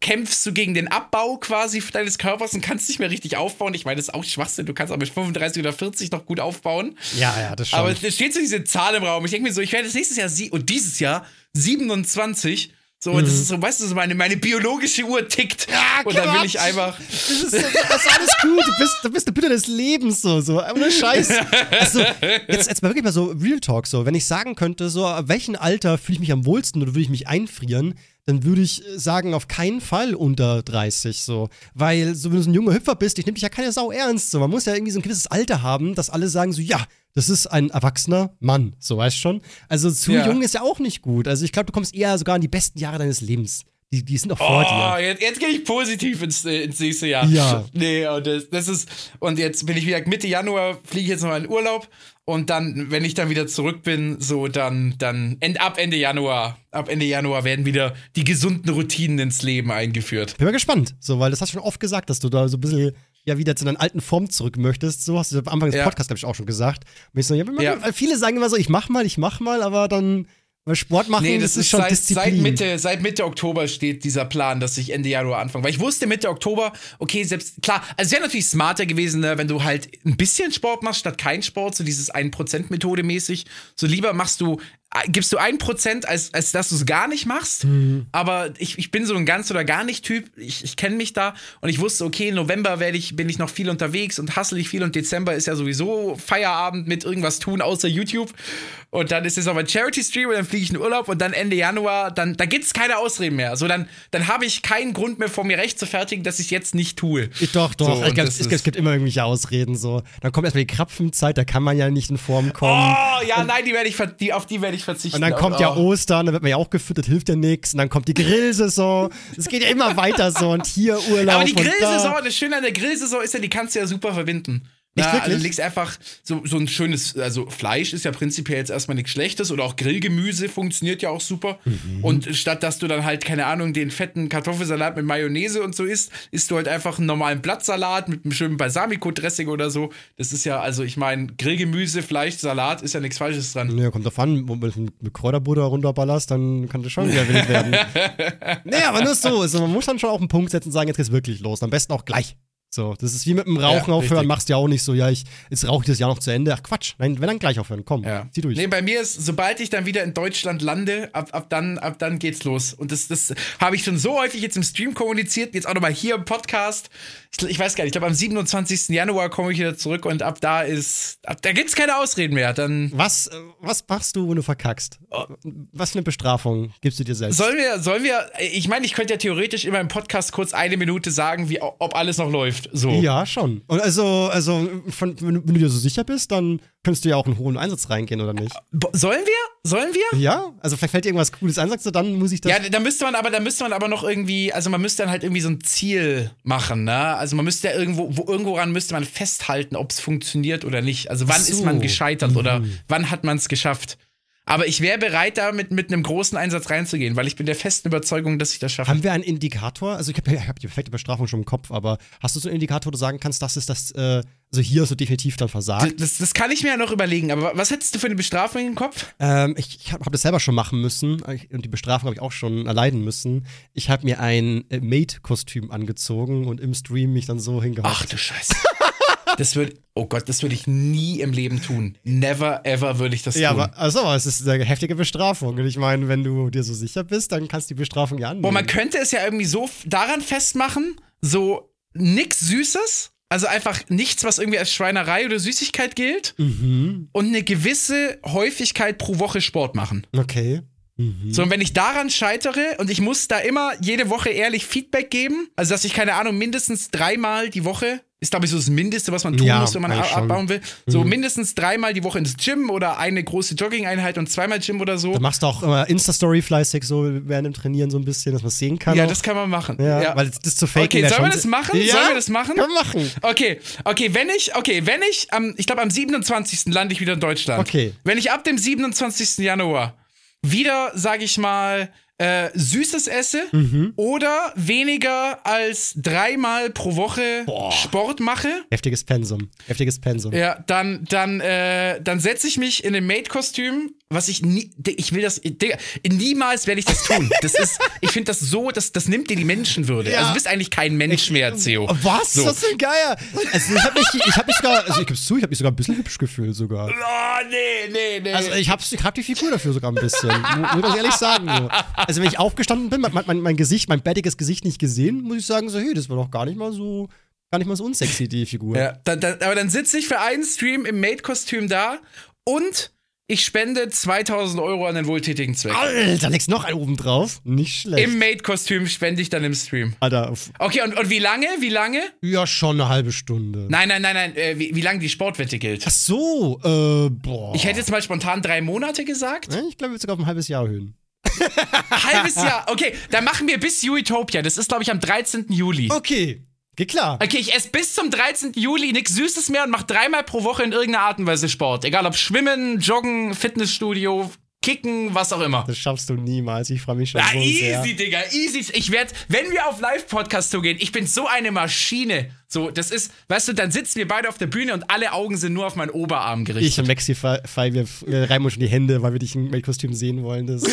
kämpfst du gegen den Abbau quasi deines Körpers und kannst nicht mehr richtig aufbauen. Ich meine, das ist auch Schwachsinn. Du kannst auch mit 35 oder 40 noch gut aufbauen. Ja, ja, das schon. Aber es steht so diese Zahl im Raum. Ich denke mir so, ich werde das nächstes Jahr sie und dieses Jahr 27. So, und das ist so, weißt du, so meine, meine biologische Uhr tickt. Ja, und dann will ich einfach. Das ist, das ist alles gut. Du bist, du bist eine Bitte des Lebens, so, so. Ohne Scheiß. Also, jetzt, jetzt mal wirklich mal so Real Talk, so. Wenn ich sagen könnte, so, ab welchem Alter fühle ich mich am wohlsten oder würde ich mich einfrieren, dann würde ich äh, sagen, auf keinen Fall unter 30, so. Weil, so, wenn du so ein junger Hüpfer bist, ich nehme dich ja keine Sau ernst, so. Man muss ja irgendwie so ein gewisses Alter haben, dass alle sagen, so, ja, das ist ein erwachsener Mann, so, weißt schon. Also, zu Ja. jung ist ja auch nicht gut. Also, ich glaube, du kommst eher sogar in die besten Jahre deines Lebens. Die, die sind noch vor dir. Oh, jetzt, jetzt gehe ich positiv ins, äh, ins nächste Jahr. Ja. Nee, und das, das ist. Und jetzt bin ich wieder Mitte Januar, fliege ich jetzt noch mal in Urlaub. Und dann, wenn ich dann wieder zurück bin, so dann, dann end, ab Ende Januar, ab Ende Januar werden wieder die gesunden Routinen ins Leben eingeführt. Bin mal gespannt, so, weil das hast du schon oft gesagt, dass du da so ein bisschen ja wieder zu deiner alten Form zurück möchtest. So hast du am Anfang des Ja. Podcasts, glaube ich, auch schon gesagt. Und ich so, ja, Ja. Viele sagen immer so, ich mach mal, ich mach mal, aber dann weil Sport machen, Nee, das, das, ist schon seit, Disziplin. seit Mitte, seit Mitte Oktober steht dieser Plan, dass ich Ende Januar anfange. Weil ich wusste Mitte Oktober, okay, selbst, klar, also es wäre natürlich smarter gewesen, ne, wenn du halt ein bisschen Sport machst, statt kein Sport, so dieses 1%-Methode mäßig. So lieber machst du, gibst du 1%, als, als dass du es gar nicht machst. Mhm. Aber ich, ich bin so ein ganz oder gar nicht Typ. Ich, ich kenne mich da und ich wusste, okay, im November werde ich, bin ich noch viel unterwegs und hassle ich viel und Dezember ist ja sowieso Feierabend mit irgendwas tun außer YouTube. Und dann ist es noch ein Charity-Stream und dann fliege ich in Urlaub und dann Ende Januar, dann da gibt's keine Ausreden mehr. So, dann, dann habe ich keinen Grund mehr vor mir recht zu fertigen, dass ich jetzt nicht tue. Ich, doch, doch. So, ich und glaub, es, es gibt immer irgendwelche Ausreden. So. Dann kommt erstmal die Krapfenzeit, da kann man ja nicht in Form kommen. Oh, ja, nein, die werde ich, ver- die, auf die werde ich verzichten. Und dann kommt ja oh. Ostern, dann wird man ja auch gefüttert, hilft ja nichts. Und dann kommt die Grillsaison. Es geht ja immer weiter so. Und hier Urlaub Aber die Grillsaison, da. das Schöne an der Grillsaison ist ja, die kannst du ja super verbinden. Echt Na, wirklich? also legst einfach so, so ein schönes, also Fleisch ist ja prinzipiell jetzt erstmal nichts Schlechtes oder auch Grillgemüse funktioniert ja auch super. Mhm. Und statt dass du dann halt, keine Ahnung, den fetten Kartoffelsalat mit Mayonnaise und so isst, isst du halt einfach einen normalen Blattsalat mit einem schönen Balsamico-Dressing oder so. Das ist ja, also ich meine, Grillgemüse, Fleisch, Salat ist ja nichts Falsches dran. Ja, kommt drauf an, wenn du mit Kräuterbutter runterballerst, dann kann das schon wieder wild werden. nee, aber nur so. Also man muss dann schon auch einen Punkt setzen und sagen, jetzt geht's wirklich los. Am besten auch gleich. So, das ist wie mit dem Rauchen Ja, aufhören, richtig. machst du ja auch nicht so, ja, ich, jetzt rauche ich das Jahr noch zu Ende. Ach Quatsch, nein, wenn dann gleich aufhören, komm, Ja. zieh durch. Nee, bei mir ist, sobald ich dann wieder in Deutschland lande, ab, ab, dann, ab dann geht's los. Und das, das habe ich schon so häufig jetzt im Stream kommuniziert, jetzt auch nochmal hier im Podcast. Ich, ich weiß gar nicht, ich glaube am 27. Januar komme ich wieder zurück und ab da ist, ab da gibt's keine Ausreden mehr. Dann Was, was machst du, wenn du verkackst? Was für eine Bestrafung gibst du dir selbst? sollen wir, sollen wir, ich meine, ich könnte ja theoretisch immer im Podcast kurz eine Minute sagen, wie, ob alles noch läuft. So. ja, schon. Und also, also von, wenn, du- dir so sicher bist, dann könntest du ja auch einen hohen Einsatz reingehen, oder nicht? Bo- Sollen wir? Sollen wir? Ja? Also vielleicht fällt dir irgendwas Cooles ein, sagst du, dann muss ich das. Ja, da müsste man aber, da müsste man aber noch irgendwie, also man müsste dann halt irgendwie so ein Ziel machen, ne? Also man müsste ja irgendwo, wo, irgendwo ran müsste man festhalten, ob es funktioniert oder nicht. Also wann so. ist man gescheitert oder wann hat man es geschafft? Aber ich wäre bereit, da mit, mit einem großen Einsatz reinzugehen, weil ich bin der festen Überzeugung, dass ich das schaffe. Haben wir einen Indikator? Also ich habe hab die perfekte Bestrafung schon im Kopf, aber hast du so einen Indikator, wo du sagen kannst, das ist das, äh, also hier hast du definitiv dann versagt? das, das kann ich mir ja noch überlegen, aber was hättest du für eine Bestrafung im Kopf? Ähm, ich ich habe hab das selber schon machen müssen ich, und die Bestrafung habe ich auch schon erleiden müssen. Ich habe mir ein äh, Maid-Kostüm angezogen und im Stream mich dann so hingehockt. Ach du Scheiße. Das würde, oh Gott, das würde ich nie im Leben tun. Never ever würde ich das ja, tun. aber also, es ist eine heftige Bestrafung. Und ich meine, wenn du dir so sicher bist, dann kannst du die Bestrafung ja annehmen. Boah, man könnte es ja irgendwie so daran festmachen, so nix Süßes, also einfach nichts, was irgendwie als Schweinerei oder Süßigkeit gilt mhm. und eine gewisse Häufigkeit pro Woche Sport machen. Okay. Mhm. So, und wenn ich daran scheitere und ich muss da immer jede Woche ehrlich Feedback geben, also dass ich, keine Ahnung, mindestens dreimal die Woche, ist glaube ich so das Mindeste, was man tun Ja, muss, wenn man eigentlich a- schon. Mhm. abbauen will, so mindestens dreimal die Woche ins Gym oder eine große Jogging-Einheit und zweimal Gym oder so. Da machst du auch immer Insta-Story fleißig so während dem Trainieren so ein bisschen, dass man es sehen kann. Ja, auch. das kann man machen. ja, Ja. weil das zu faken Okay, sollen wir das machen? Ja, Sollen wir das machen? Können wir machen. Okay, okay, wenn ich, okay, wenn ich, am, ich glaube am 27. lande ich wieder in Deutschland. Okay. Wenn ich ab dem 27. Januar wieder, sage ich mal, äh, Süßes esse Mhm. oder weniger als dreimal pro Woche Sport mache, Heftiges Pensum. Heftiges Pensum. ja, dann, dann, äh, dann setze ich mich in ein Maid-Kostüm, was ich nie, ich will das, Digga, niemals werde ich das tun. Das ist, ich finde das so, das, das nimmt dir die Menschenwürde. Ja. Also du bist eigentlich kein Mensch mehr, Theo. Was? So. Das ist denn geil. Also ich habe mich, ich hab mich sogar, also ich geb's zu, ich habe mich sogar ein bisschen hübsch gefühlt sogar. Oh, nee, nee, nee. Also ich hab's, ich hab die Figur dafür sogar ein bisschen. Mu- Muss ich ehrlich sagen. So. Also wenn ich aufgestanden bin, mein, mein, mein Gesicht, mein bärtiges Gesicht nicht gesehen, muss ich sagen, so, hey, das war doch gar nicht mal so, gar nicht mal so unsexy, die Figur. Ja, dann, dann, aber dann sitze ich für einen Stream im Maid-Kostüm da und ich spende 2000 Euro an den wohltätigen Zweck. Alter, legst noch einen oben drauf. Nicht schlecht. Im Maid-Kostüm spende ich dann im Stream. Alter, Okay, und, und wie lange? Wie lange? ja, schon eine halbe Stunde. Nein, nein, nein, nein. Äh, wie, wie lange die Sportwette gilt? Ach so, äh, boah. Ich hätte jetzt mal spontan drei Monate gesagt. Ich glaube, wir sogar auf ein halbes Jahr erhöhen. Halbes Jahr. Okay, dann machen wir bis Utopia. Das ist, glaube ich, am 13. Juli. Okay, geht klar. Okay, ich esse bis zum 13. Juli nichts Süßes mehr und mache dreimal pro Woche in irgendeiner Art und Weise Sport. Egal ob Schwimmen, Joggen, Fitnessstudio, Kicken, was auch immer. Das schaffst du niemals. Ich freue mich schon Ja, so sehr. easy, Digga, easy. Ich werde, wenn wir auf Live-Podcast zugehen, ich bin so eine Maschine. So, das ist, weißt du, dann sitzen wir beide auf der Bühne und alle Augen sind nur auf meinen Oberarm gerichtet. Ich und Maxi Fi, Fi, wir, wir reiben uns schon die Hände, weil wir dich im Kostüm sehen wollen. Das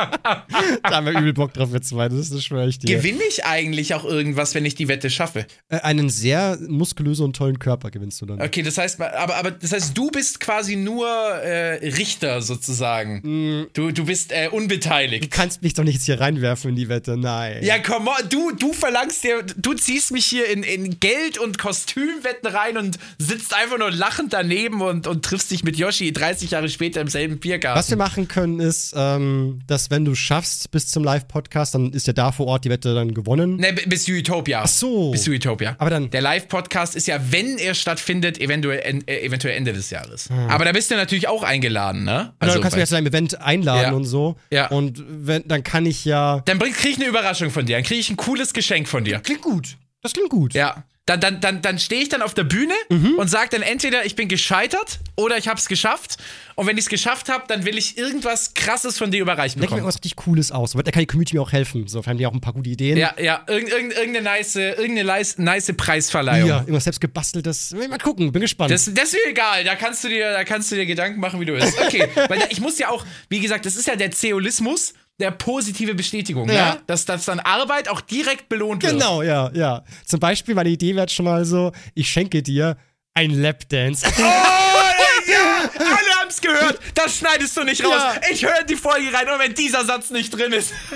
da haben wir übel Bock drauf, wir zwei. Das, das schwöre ich dir. Gewinne ich eigentlich auch irgendwas, wenn ich die Wette schaffe? Äh, einen sehr muskulösen und tollen Körper gewinnst du dann. Okay, das heißt, aber, aber das heißt, du bist quasi nur äh, Richter sozusagen. Du, du bist äh, Du unbeteiligt. kannst mich doch nicht jetzt hier reinwerfen in die Wette, nein. Ja, komm, on, du, du verlangst dir, du ziehst mich hier in, in Geld- und Kostümwetten rein und sitzt einfach nur lachend daneben und, und triffst dich mit Yoshi 30 Jahre später im selben Biergarten. Was wir machen können, ist, ähm, dass wenn du schaffst bis zum Live-Podcast, dann ist ja da vor Ort die Wette dann gewonnen. Ne, bis Utopia. Ach so. Bis Utopia. Aber dann- Der Live-Podcast ist ja, wenn er stattfindet, eventuell, en, äh, eventuell Ende des Jahres. Aber da bist du natürlich auch eingeladen, ne? Also, du kannst mich ja zu deinem Event einladen Ja. und so. Ja. Und wenn, dann kann ich ja. dann bring, krieg ich eine Überraschung von dir. Dann krieg ich ein cooles Geschenk von dir. Klingt gut. Das klingt gut. Ja. Dann, dann, dann, dann stehe ich dann auf der Bühne Mhm. und sage dann entweder, ich bin gescheitert oder ich habe es geschafft. Und wenn ich es geschafft habe, dann will ich irgendwas Krasses von dir überreicht Denk mir bekommen. irgendwas richtig Cooles aus. Da kann die Community mir auch helfen. So, haben die auch ein paar gute Ideen. Ja, ja, irgend, irgend, irgendeine nice, irgendeine nice, nice Preisverleihung. Ja, irgendwas selbst gebasteltes. Mal gucken, bin gespannt. Das, das ist mir egal, da kannst du dir, da kannst du dir Gedanken machen, wie du willst. Okay, weil da, ich muss ja auch, wie gesagt, das ist ja der Zeolismus, der positive Bestätigung, Ja. ne? dass, dass dann Arbeit auch direkt belohnt wird. genau, ja, ja. Zum Beispiel, meine Idee wäre schon mal so: Ich schenke dir ein Lapdance. Oh, ja, alle haben's gehört. Das schneidest du nicht raus. Ja. Ich höre die Folge rein, und wenn dieser Satz nicht drin ist.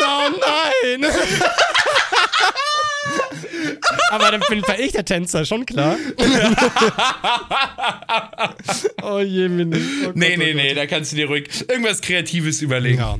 oh nein! Aber dann bin war ich der Tänzer, schon klar. oh je, Mini. Oh Gott, Nee, oh nee, Gott. nee, da kannst du dir ruhig irgendwas Kreatives überlegen. Ja.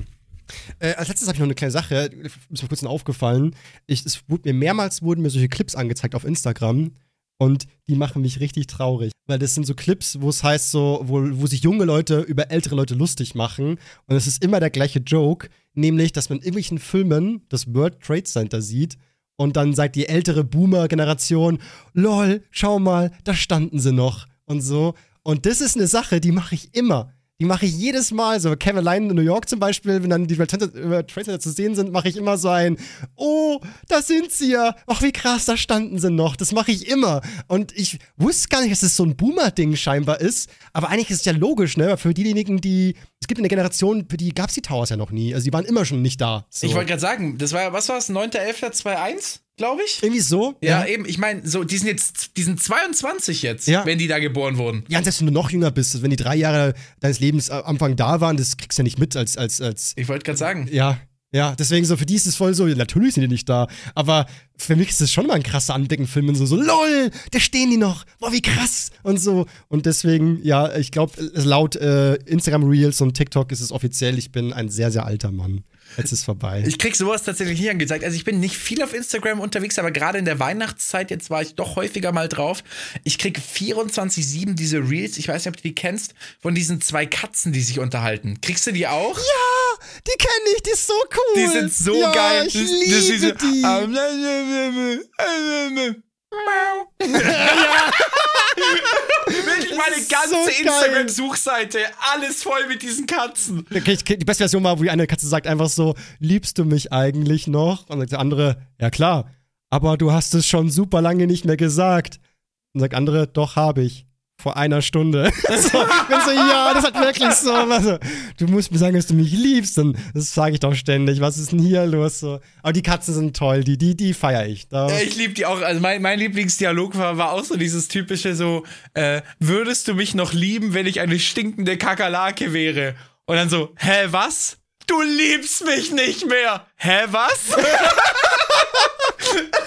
Äh, als letztes habe ich noch eine kleine Sache, ist mir kurz aufgefallen. Ich, es wurde mir mehrmals wurden mir solche Clips angezeigt auf Instagram und die machen mich richtig traurig, weil das sind so Clips, wo es heißt so, wo, wo sich junge Leute über ältere Leute lustig machen und es ist immer der gleiche Joke, nämlich, dass man in irgendwelchen Filmen das World Trade Center sieht und dann sagt die ältere Boomer-Generation, lol, schau mal, da standen sie noch und so. Und das ist eine Sache, die mache ich immer. Die mache ich jedes Mal. So, Kevin Line in New York zum Beispiel, wenn dann die Trade Center zu sehen sind, mache ich immer so ein, oh, da sind sie ja. Ach, wie krass, da standen sie noch. Das mache ich immer. Und ich wusste gar nicht, dass es so ein Boomer-Ding scheinbar ist. Aber eigentlich ist es ja logisch, ne? Für diejenigen, die, es gibt eine Generation, für die gab es die Towers ja noch nie. Also die waren immer schon nicht da. So. Ich wollte gerade sagen, das war, was war es, 9.11.21, glaube ich? Irgendwie so. Ja, eben, ich meine, so, die sind jetzt, die sind 22 jetzt, Ja. wenn die da geboren wurden. Ja, und selbst wenn du noch jünger bist, wenn die drei Jahre deines Lebens am Anfang da waren, das kriegst du ja nicht mit als, als, als Ich wollte gerade sagen. Ja, ja, deswegen so, für die ist es voll so, ja, natürlich sind die nicht da, aber für mich ist es schon mal ein krasser Anblick in Filmen, so, so, lol, da stehen die noch, boah, wie krass und so. Und deswegen, ja, ich glaube, laut äh, Instagram Reels und TikTok ist es offiziell, ich bin ein sehr, sehr alter Mann. Jetzt ist vorbei. Ich krieg sowas tatsächlich nie angezeigt. Also ich bin nicht viel auf Instagram unterwegs, aber gerade in der Weihnachtszeit, jetzt war ich doch häufiger mal drauf. Ich krieg 24-7 diese Reels, ich weiß nicht, ob du die kennst, von diesen zwei Katzen, die sich unterhalten. Kriegst du die auch? ja, die kenne ich, die ist so cool. Die sind so ja, geil. Ich Das- liebe das ist so- die. Wirklich meine ganze so. Instagram-Suchseite, alles voll mit diesen Katzen. Okay, ich- die beste Version war, wo die eine Katze sagt einfach so, liebst du mich eigentlich noch? Und sagt der andere, ja klar, aber du hast es schon super lange nicht mehr gesagt. Und sagt andere, doch habe ich. Vor einer Stunde. so, bin so, ja, das hat wirklich so. Also, du musst mir sagen, dass du mich liebst. Und das sage ich doch ständig. Was ist denn hier los? So. Aber die Katzen sind toll, die, die, die feiere ich. Da, Ja, Ich liebe die auch. Also mein, mein Lieblingsdialog war, war auch so dieses typische so, äh, würdest du mich noch lieben, wenn ich eine stinkende Kakerlake wäre? Und dann so, hä, was? Du liebst mich nicht mehr. Hä, was?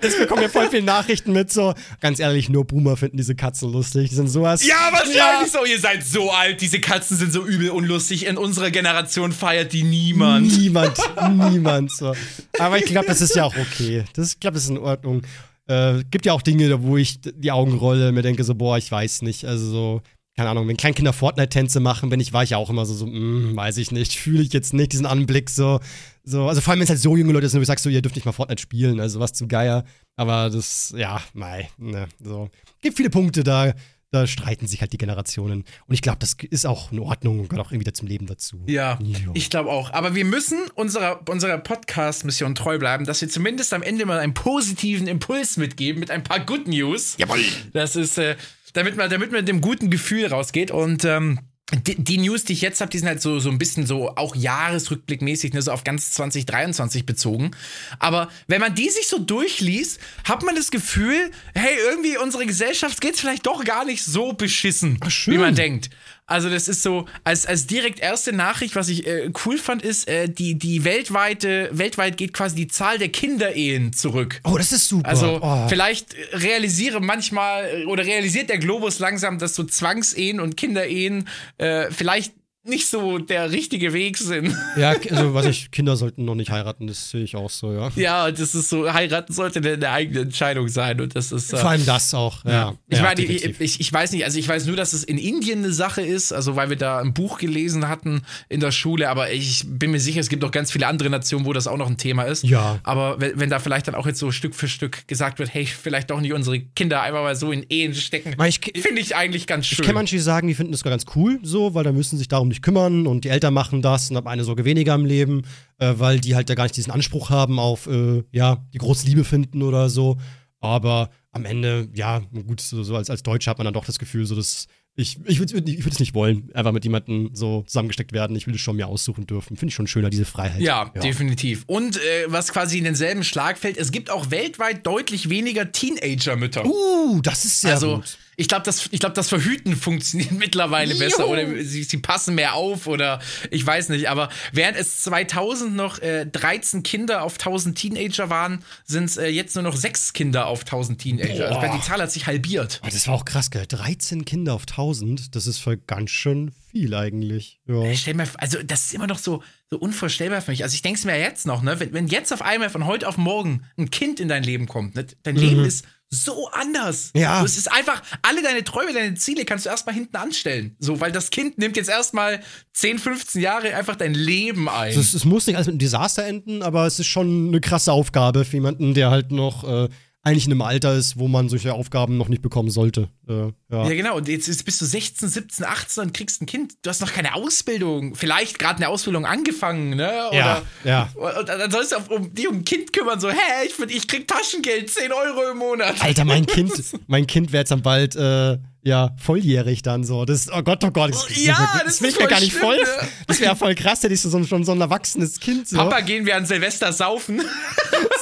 das bekommen wir voll viele Nachrichten mit. So, ganz ehrlich, nur Boomer finden diese Katzen lustig. Die sind sowas. ja, wahrscheinlich so. Ihr seid so alt, diese Katzen sind so übel unlustig. In unserer Generation feiert die niemand. Niemand, niemand. So. Aber ich glaube, das ist ja auch okay. Das, ich glaube, das ist in Ordnung. Äh, gibt ja auch Dinge, wo ich die Augen rolle, mir denke so, boah, ich weiß nicht. Also so, keine Ahnung, wenn Kleinkinder Fortnite-Tänze machen, bin ich, war ich ja auch immer so, so mm, weiß ich nicht, fühle ich jetzt nicht diesen Anblick so. So, also vor allem, wenn es halt so junge Leute sind, wo ich sag so, ihr dürft nicht mal Fortnite spielen, also was zu geier. Aber das, ja, mei, ne, so. Gibt viele Punkte da, da streiten sich halt die Generationen. Und ich glaube, das ist auch in Ordnung und gehört auch irgendwie zum Leben dazu. Ja, Jo. ich glaube auch. Aber wir müssen unserer, unserer Podcast-Mission treu bleiben, dass wir zumindest am Ende mal einen positiven Impuls mitgeben mit ein paar Good News. Jawohl. Das ist, äh, damit man, damit man mit dem guten Gefühl rausgeht. Und ähm, die, die News, die ich jetzt habe, die sind halt so, so ein bisschen so auch jahresrückblickmäßig, ne, so auf ganz 2023 bezogen. Aber wenn man die sich so durchliest, hat man das Gefühl, hey, irgendwie unsere Gesellschaft geht's vielleicht doch gar nicht so beschissen, schön. wie man denkt. Also das ist so, als, als direkt erste Nachricht, was ich äh, cool fand, ist, äh, die, die weltweite, weltweit geht quasi die Zahl der Kinderehen zurück. Oh, das ist super. Also oh. vielleicht realisiere manchmal äh, oder realisiert der Globus langsam, dass so Zwangsehen und Kinderehen äh, vielleicht nicht so der richtige Weg sind. Ja, also weiß ich, Kinder sollten noch nicht heiraten, das sehe ich auch so, ja. Ja, das ist so, heiraten sollte eine eigene Entscheidung sein und das ist. Äh, Vor allem das auch, ja. Ich ja, meine, ich, ich, ich, weiß nicht, also ich weiß nur, dass es in Indien eine Sache ist, also weil wir da ein Buch gelesen hatten in der Schule, aber ich bin mir sicher, es gibt auch ganz viele andere Nationen, wo das auch noch ein Thema ist. Ja. Aber wenn, wenn da vielleicht dann auch jetzt so Stück für Stück gesagt wird, hey, vielleicht doch nicht unsere Kinder einfach mal so in Ehen stecken, finde ich eigentlich ganz schön. Ich kenne manche, die sagen, die finden das ganz cool so, weil da müssen sich darum nicht kümmern und die Eltern machen das und haben eine Sorge weniger im Leben, äh, weil die halt da gar nicht diesen Anspruch haben auf, äh, ja, die große Liebe finden oder so. Aber am Ende, ja, gut, so, so als, als Deutscher hat man dann doch das Gefühl, so dass ich, ich würde ich würd es nicht wollen, einfach mit jemandem so zusammengesteckt werden. Ich will es schon mir aussuchen dürfen. Finde ich schon schöner, diese Freiheit. Ja, ja. definitiv. Und äh, was quasi in denselben Schlag fällt, es gibt auch weltweit deutlich weniger Teenager-Mütter. Uh, das ist sehr also, gut. Ich glaube, das, glaub, das Verhüten funktioniert mittlerweile besser oder sie, sie, passen mehr auf oder ich weiß nicht. Aber während es 2000 noch äh, 13 Kinder auf 1000 Teenager waren, sind es äh, jetzt nur noch 6 Kinder auf 1000 Teenager. Also die Zahl hat sich halbiert. Oh, das war auch krass, gell? 13 Kinder auf 1000, das ist voll ganz schön viel eigentlich. Ja. Stell mir, also das ist immer noch so, so unvorstellbar für mich. Also ich denke es mir jetzt noch, ne? Wenn, wenn jetzt auf einmal von heute auf morgen ein Kind in dein Leben kommt, ne? dein mhm. Leben ist so anders. Ja. es ist einfach, alle deine Träume, deine Ziele kannst du erstmal hinten anstellen. So, weil das Kind nimmt jetzt erstmal 10, 15 Jahre einfach dein Leben ein. Also es, es, muss nicht alles mit einem Desaster enden, aber es ist schon eine krasse Aufgabe für jemanden, der halt noch äh, eigentlich in einem Alter ist, wo man solche Aufgaben noch nicht bekommen sollte. Äh, ja. ja. genau. Und jetzt, jetzt bist du 16, 17, 18 und kriegst ein Kind. Du hast noch keine Ausbildung. Vielleicht gerade eine Ausbildung angefangen, ne? Oder, ja, ja. Und dann sollst du um dich um ein Kind kümmern, so, hä, ich, ich krieg Taschengeld, 10 Euro im Monat. Alter, mein Kind, mein Kind wäre jetzt dann bald äh, ja, volljährig dann so. Das, oh Gott, oh Gott. Das, ja, das, das will ich mir gar nicht voll. Das wäre voll krass, hätte ich so, schon so ein erwachsenes Kind. So. Papa, gehen wir an Silvester saufen?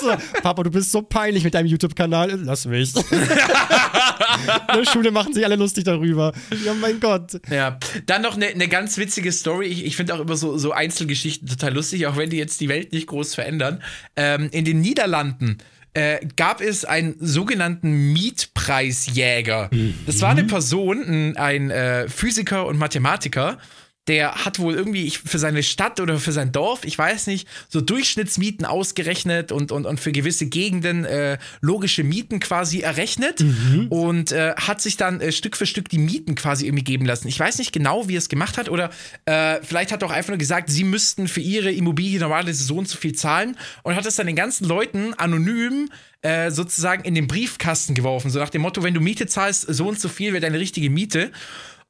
So, Papa, du bist so peinlich mit deinem YouTube-Kanal. Lass mich. In der Schule machen sich alle lustig darüber. Ja, mein Gott. Ja, dann noch eine ne ganz witzige Story. Ich, ich finde auch immer so, so Einzelgeschichten total lustig, auch wenn die jetzt die Welt nicht groß verändern. Ähm, in den Niederlanden äh, gab es einen sogenannten Mietpreisjäger. Mhm. Das war eine Person, ein, ein äh, Physiker und Mathematiker, der hat wohl irgendwie für seine Stadt oder für sein Dorf, ich weiß nicht, so Durchschnittsmieten ausgerechnet und, und, und für gewisse Gegenden äh, logische Mieten quasi errechnet mhm. und äh, hat sich dann äh, Stück für Stück die Mieten quasi irgendwie geben lassen. Ich weiß nicht genau, wie er es gemacht hat oder äh, vielleicht hat er auch einfach nur gesagt, sie müssten für ihre Immobilie normalerweise so und so viel zahlen und hat es dann den ganzen Leuten anonym äh, sozusagen in den Briefkasten geworfen, so nach dem Motto, wenn du Miete zahlst, so und so viel wäre deine richtige Miete.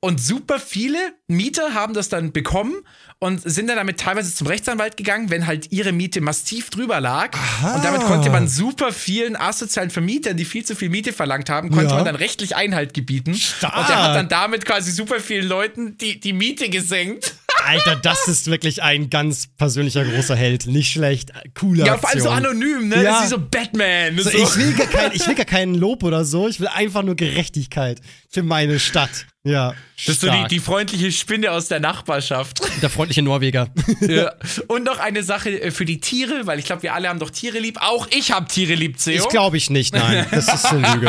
Und super viele Mieter haben das dann bekommen und sind dann damit teilweise zum Rechtsanwalt gegangen, wenn halt ihre Miete massiv drüber lag. Aha. Und damit konnte man super vielen asozialen Vermietern, die viel zu viel Miete verlangt haben, konnte ja. man dann rechtlich Einhalt gebieten. Stark. Und der hat dann damit quasi super vielen Leuten die, die Miete gesenkt. Alter, das ist wirklich ein ganz persönlicher großer Held. Nicht schlecht. Cooler. Ja, vor allem so anonym, ne? Ja. Das ist wie so Batman. So, so. Ich, will gar kein, ich will gar keinen Lob oder so. Ich will einfach nur Gerechtigkeit für meine Stadt. Ja. Das ist so die, die, freundliche Spinne aus der Nachbarschaft. Der freundliche Norweger. Ja. Und noch eine Sache äh, für die Tiere, weil ich glaube, wir alle haben doch Tiere lieb. Auch ich habe Tiere lieb, Theo. Ich glaube ich nicht, nein. Das ist eine Lüge.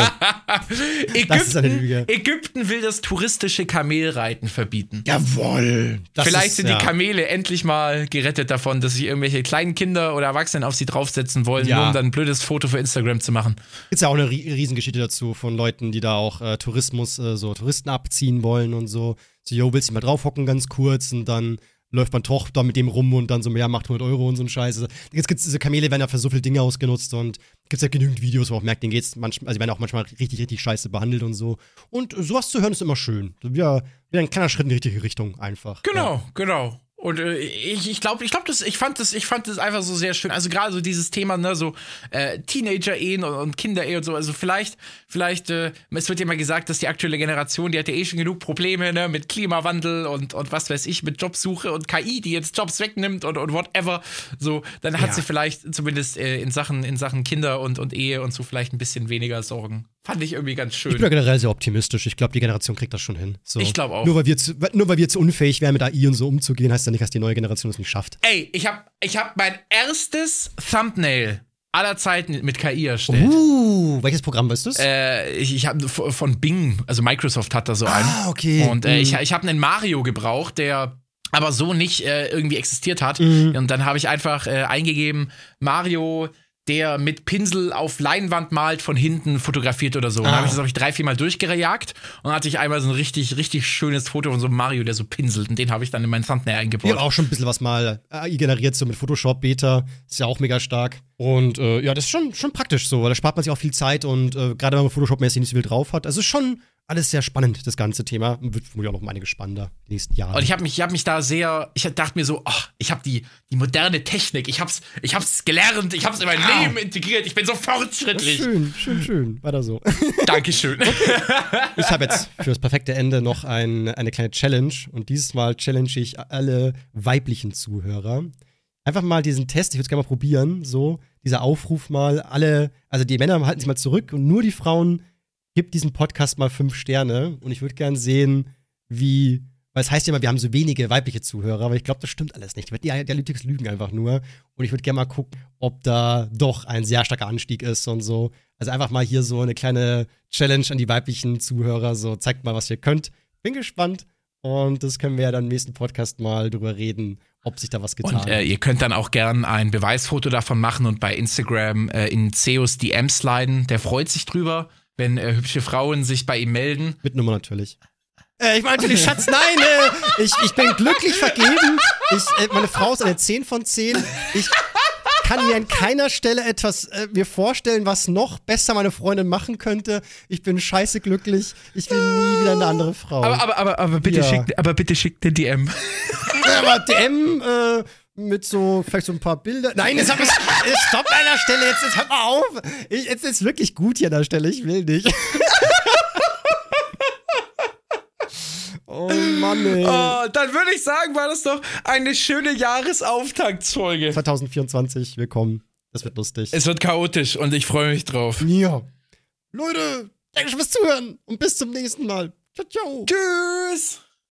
Ägypten, das ist eine Lüge. Ägypten will das touristische Kamelreiten verbieten. Jawohl. Vielleicht ist, sind ja. die Kamele endlich mal gerettet davon, dass sich irgendwelche kleinen Kinder oder Erwachsenen auf sie draufsetzen wollen, ja. nur um dann ein blödes Foto für Instagram zu machen. Gibt ja auch eine Riesengeschichte dazu von Leuten, die da auch äh, Tourismus, äh, so Touristen abziehen wollen und so. So, yo, willst du mal draufhocken ganz kurz und dann läuft man doch da mit dem rum und dann so, ja, macht 100 Euro und so ein Scheiß. Also, jetzt gibt's diese Kamele werden ja für so viele Dinge ausgenutzt und gibt's ja genügend Videos, wo man auch merkt, denen geht's manchmal, also die werden auch manchmal richtig, richtig scheiße behandelt und so. Und sowas zu hören ist immer schön. Ja, wieder ein kleiner Schritt in die richtige Richtung einfach. Genau, ja. genau. Und äh, ich, ich glaube, ich glaube, das, ich fand das, ich fand das einfach so sehr schön. Also gerade so dieses Thema, ne, so äh, Teenager-Ehen und, und Kinder-Ehen und so. Also vielleicht, vielleicht, äh, es wird ja mal gesagt, dass die aktuelle Generation, die hat ja eh schon genug Probleme, ne, mit Klimawandel und, und was weiß ich, mit Jobsuche und KI, die jetzt Jobs wegnimmt und, und whatever. So, dann hat ja. sie vielleicht zumindest äh, in Sachen, in Sachen Kinder und, und Ehe und so vielleicht ein bisschen weniger Sorgen. Fand ich irgendwie ganz schön. Ich bin ja generell sehr optimistisch. Ich glaube, die Generation kriegt das schon hin. So. Ich glaube auch. Nur weil, wir zu, nur weil wir zu unfähig wären, mit AI und so umzugehen, heißt ja nicht, dass die neue Generation es nicht schafft. Ey, ich habe ich hab mein erstes Thumbnail aller Zeiten mit KI erstellt. Uh, welches Programm weißt du äh, ich, ich habe von Bing, also Microsoft hat da so einen. Ah, okay. Und äh, mhm. ich, ich habe einen Mario gebraucht, der aber so nicht äh, irgendwie existiert hat. Und dann habe ich einfach äh, eingegeben, Mario, der mit Pinsel auf Leinwand malt, von hinten fotografiert oder so. Und dann habe ich das, glaube ich, drei, vier Mal durchgejagt und dann hatte ich einmal so ein richtig, richtig schönes Foto von so einem Mario, der so pinselt. Und den habe ich dann in mein Thumbnail Ich eingebaut. habe auch schon ein bisschen was mal AI generiert, so mit Photoshop Beta. Ist ja auch mega stark. Und äh, ja, das ist schon, schon praktisch so, weil da spart man sich auch viel Zeit und äh, gerade wenn man Photoshop-mäßig nicht so viel drauf hat. Also es ist schon alles sehr spannend, das ganze Thema. Wird vermutlich auch noch um einige spannender die nächsten Jahre. Und ich habe mich, ich hab mich da sehr, ich dachte mir so, ach, ich habe die, die moderne Technik, ich hab's, ich hab's gelernt, ich hab's in mein Leben integriert, ich bin so fortschrittlich. schön, schön, schön. Weiter so. Dankeschön. Ich habe jetzt für das perfekte Ende noch ein, eine kleine Challenge. Und dieses Mal challenge ich alle weiblichen Zuhörer. Einfach mal diesen Test, ich würde es gerne mal probieren, so, dieser Aufruf mal, alle, also die Männer halten sich mal zurück und nur die Frauen gibt diesem Podcast mal fünf Sterne. Und ich würde gern sehen, wie, weil es heißt ja immer, wir haben so wenige weibliche Zuhörer, aber ich glaube, das stimmt alles nicht. Die, Analytics lügen einfach nur. Und ich würde gerne mal gucken, ob da doch ein sehr starker Anstieg ist und so. Also einfach mal hier so eine kleine Challenge an die weiblichen Zuhörer, so zeigt mal, was ihr könnt. Bin gespannt. Und das können wir ja dann im nächsten Podcast mal drüber reden, ob sich da was getan Und äh, hat. ihr könnt dann auch gern ein Beweisfoto davon machen und bei Instagram äh, in Zeus DM sliden. Der freut sich drüber, wenn äh, hübsche Frauen sich bei ihm melden. Mit Nummer natürlich. Äh, ich meine natürlich, Schatz, nein, äh, ich, ich bin glücklich vergeben. Ich, äh, meine Frau ist eine 10 von 10. Ich kann mir an keiner Stelle etwas äh, mir vorstellen, was noch besser meine Freundin machen könnte. Ich bin scheiße glücklich. Ich will nie wieder eine andere Frau. Aber, aber, aber, aber bitte Ja. schickt, aber bitte schickt eine DM. aber DM äh, mit so, vielleicht so ein paar Bilder. Nein, jetzt hab ich, stopp an der Stelle, jetzt, jetzt hör mal auf. Ich, jetzt ist wirklich gut hier an der Stelle, ich will nicht. oh Mann, ey. Oh, dann würde ich sagen, war das doch eine schöne Jahresauftaktsfolge. 2024, willkommen. Das wird lustig. Es wird chaotisch und ich freue mich drauf. ja. Leute, danke fürs Zuhören und bis zum nächsten Mal. Ciao, ciao. Tschüss.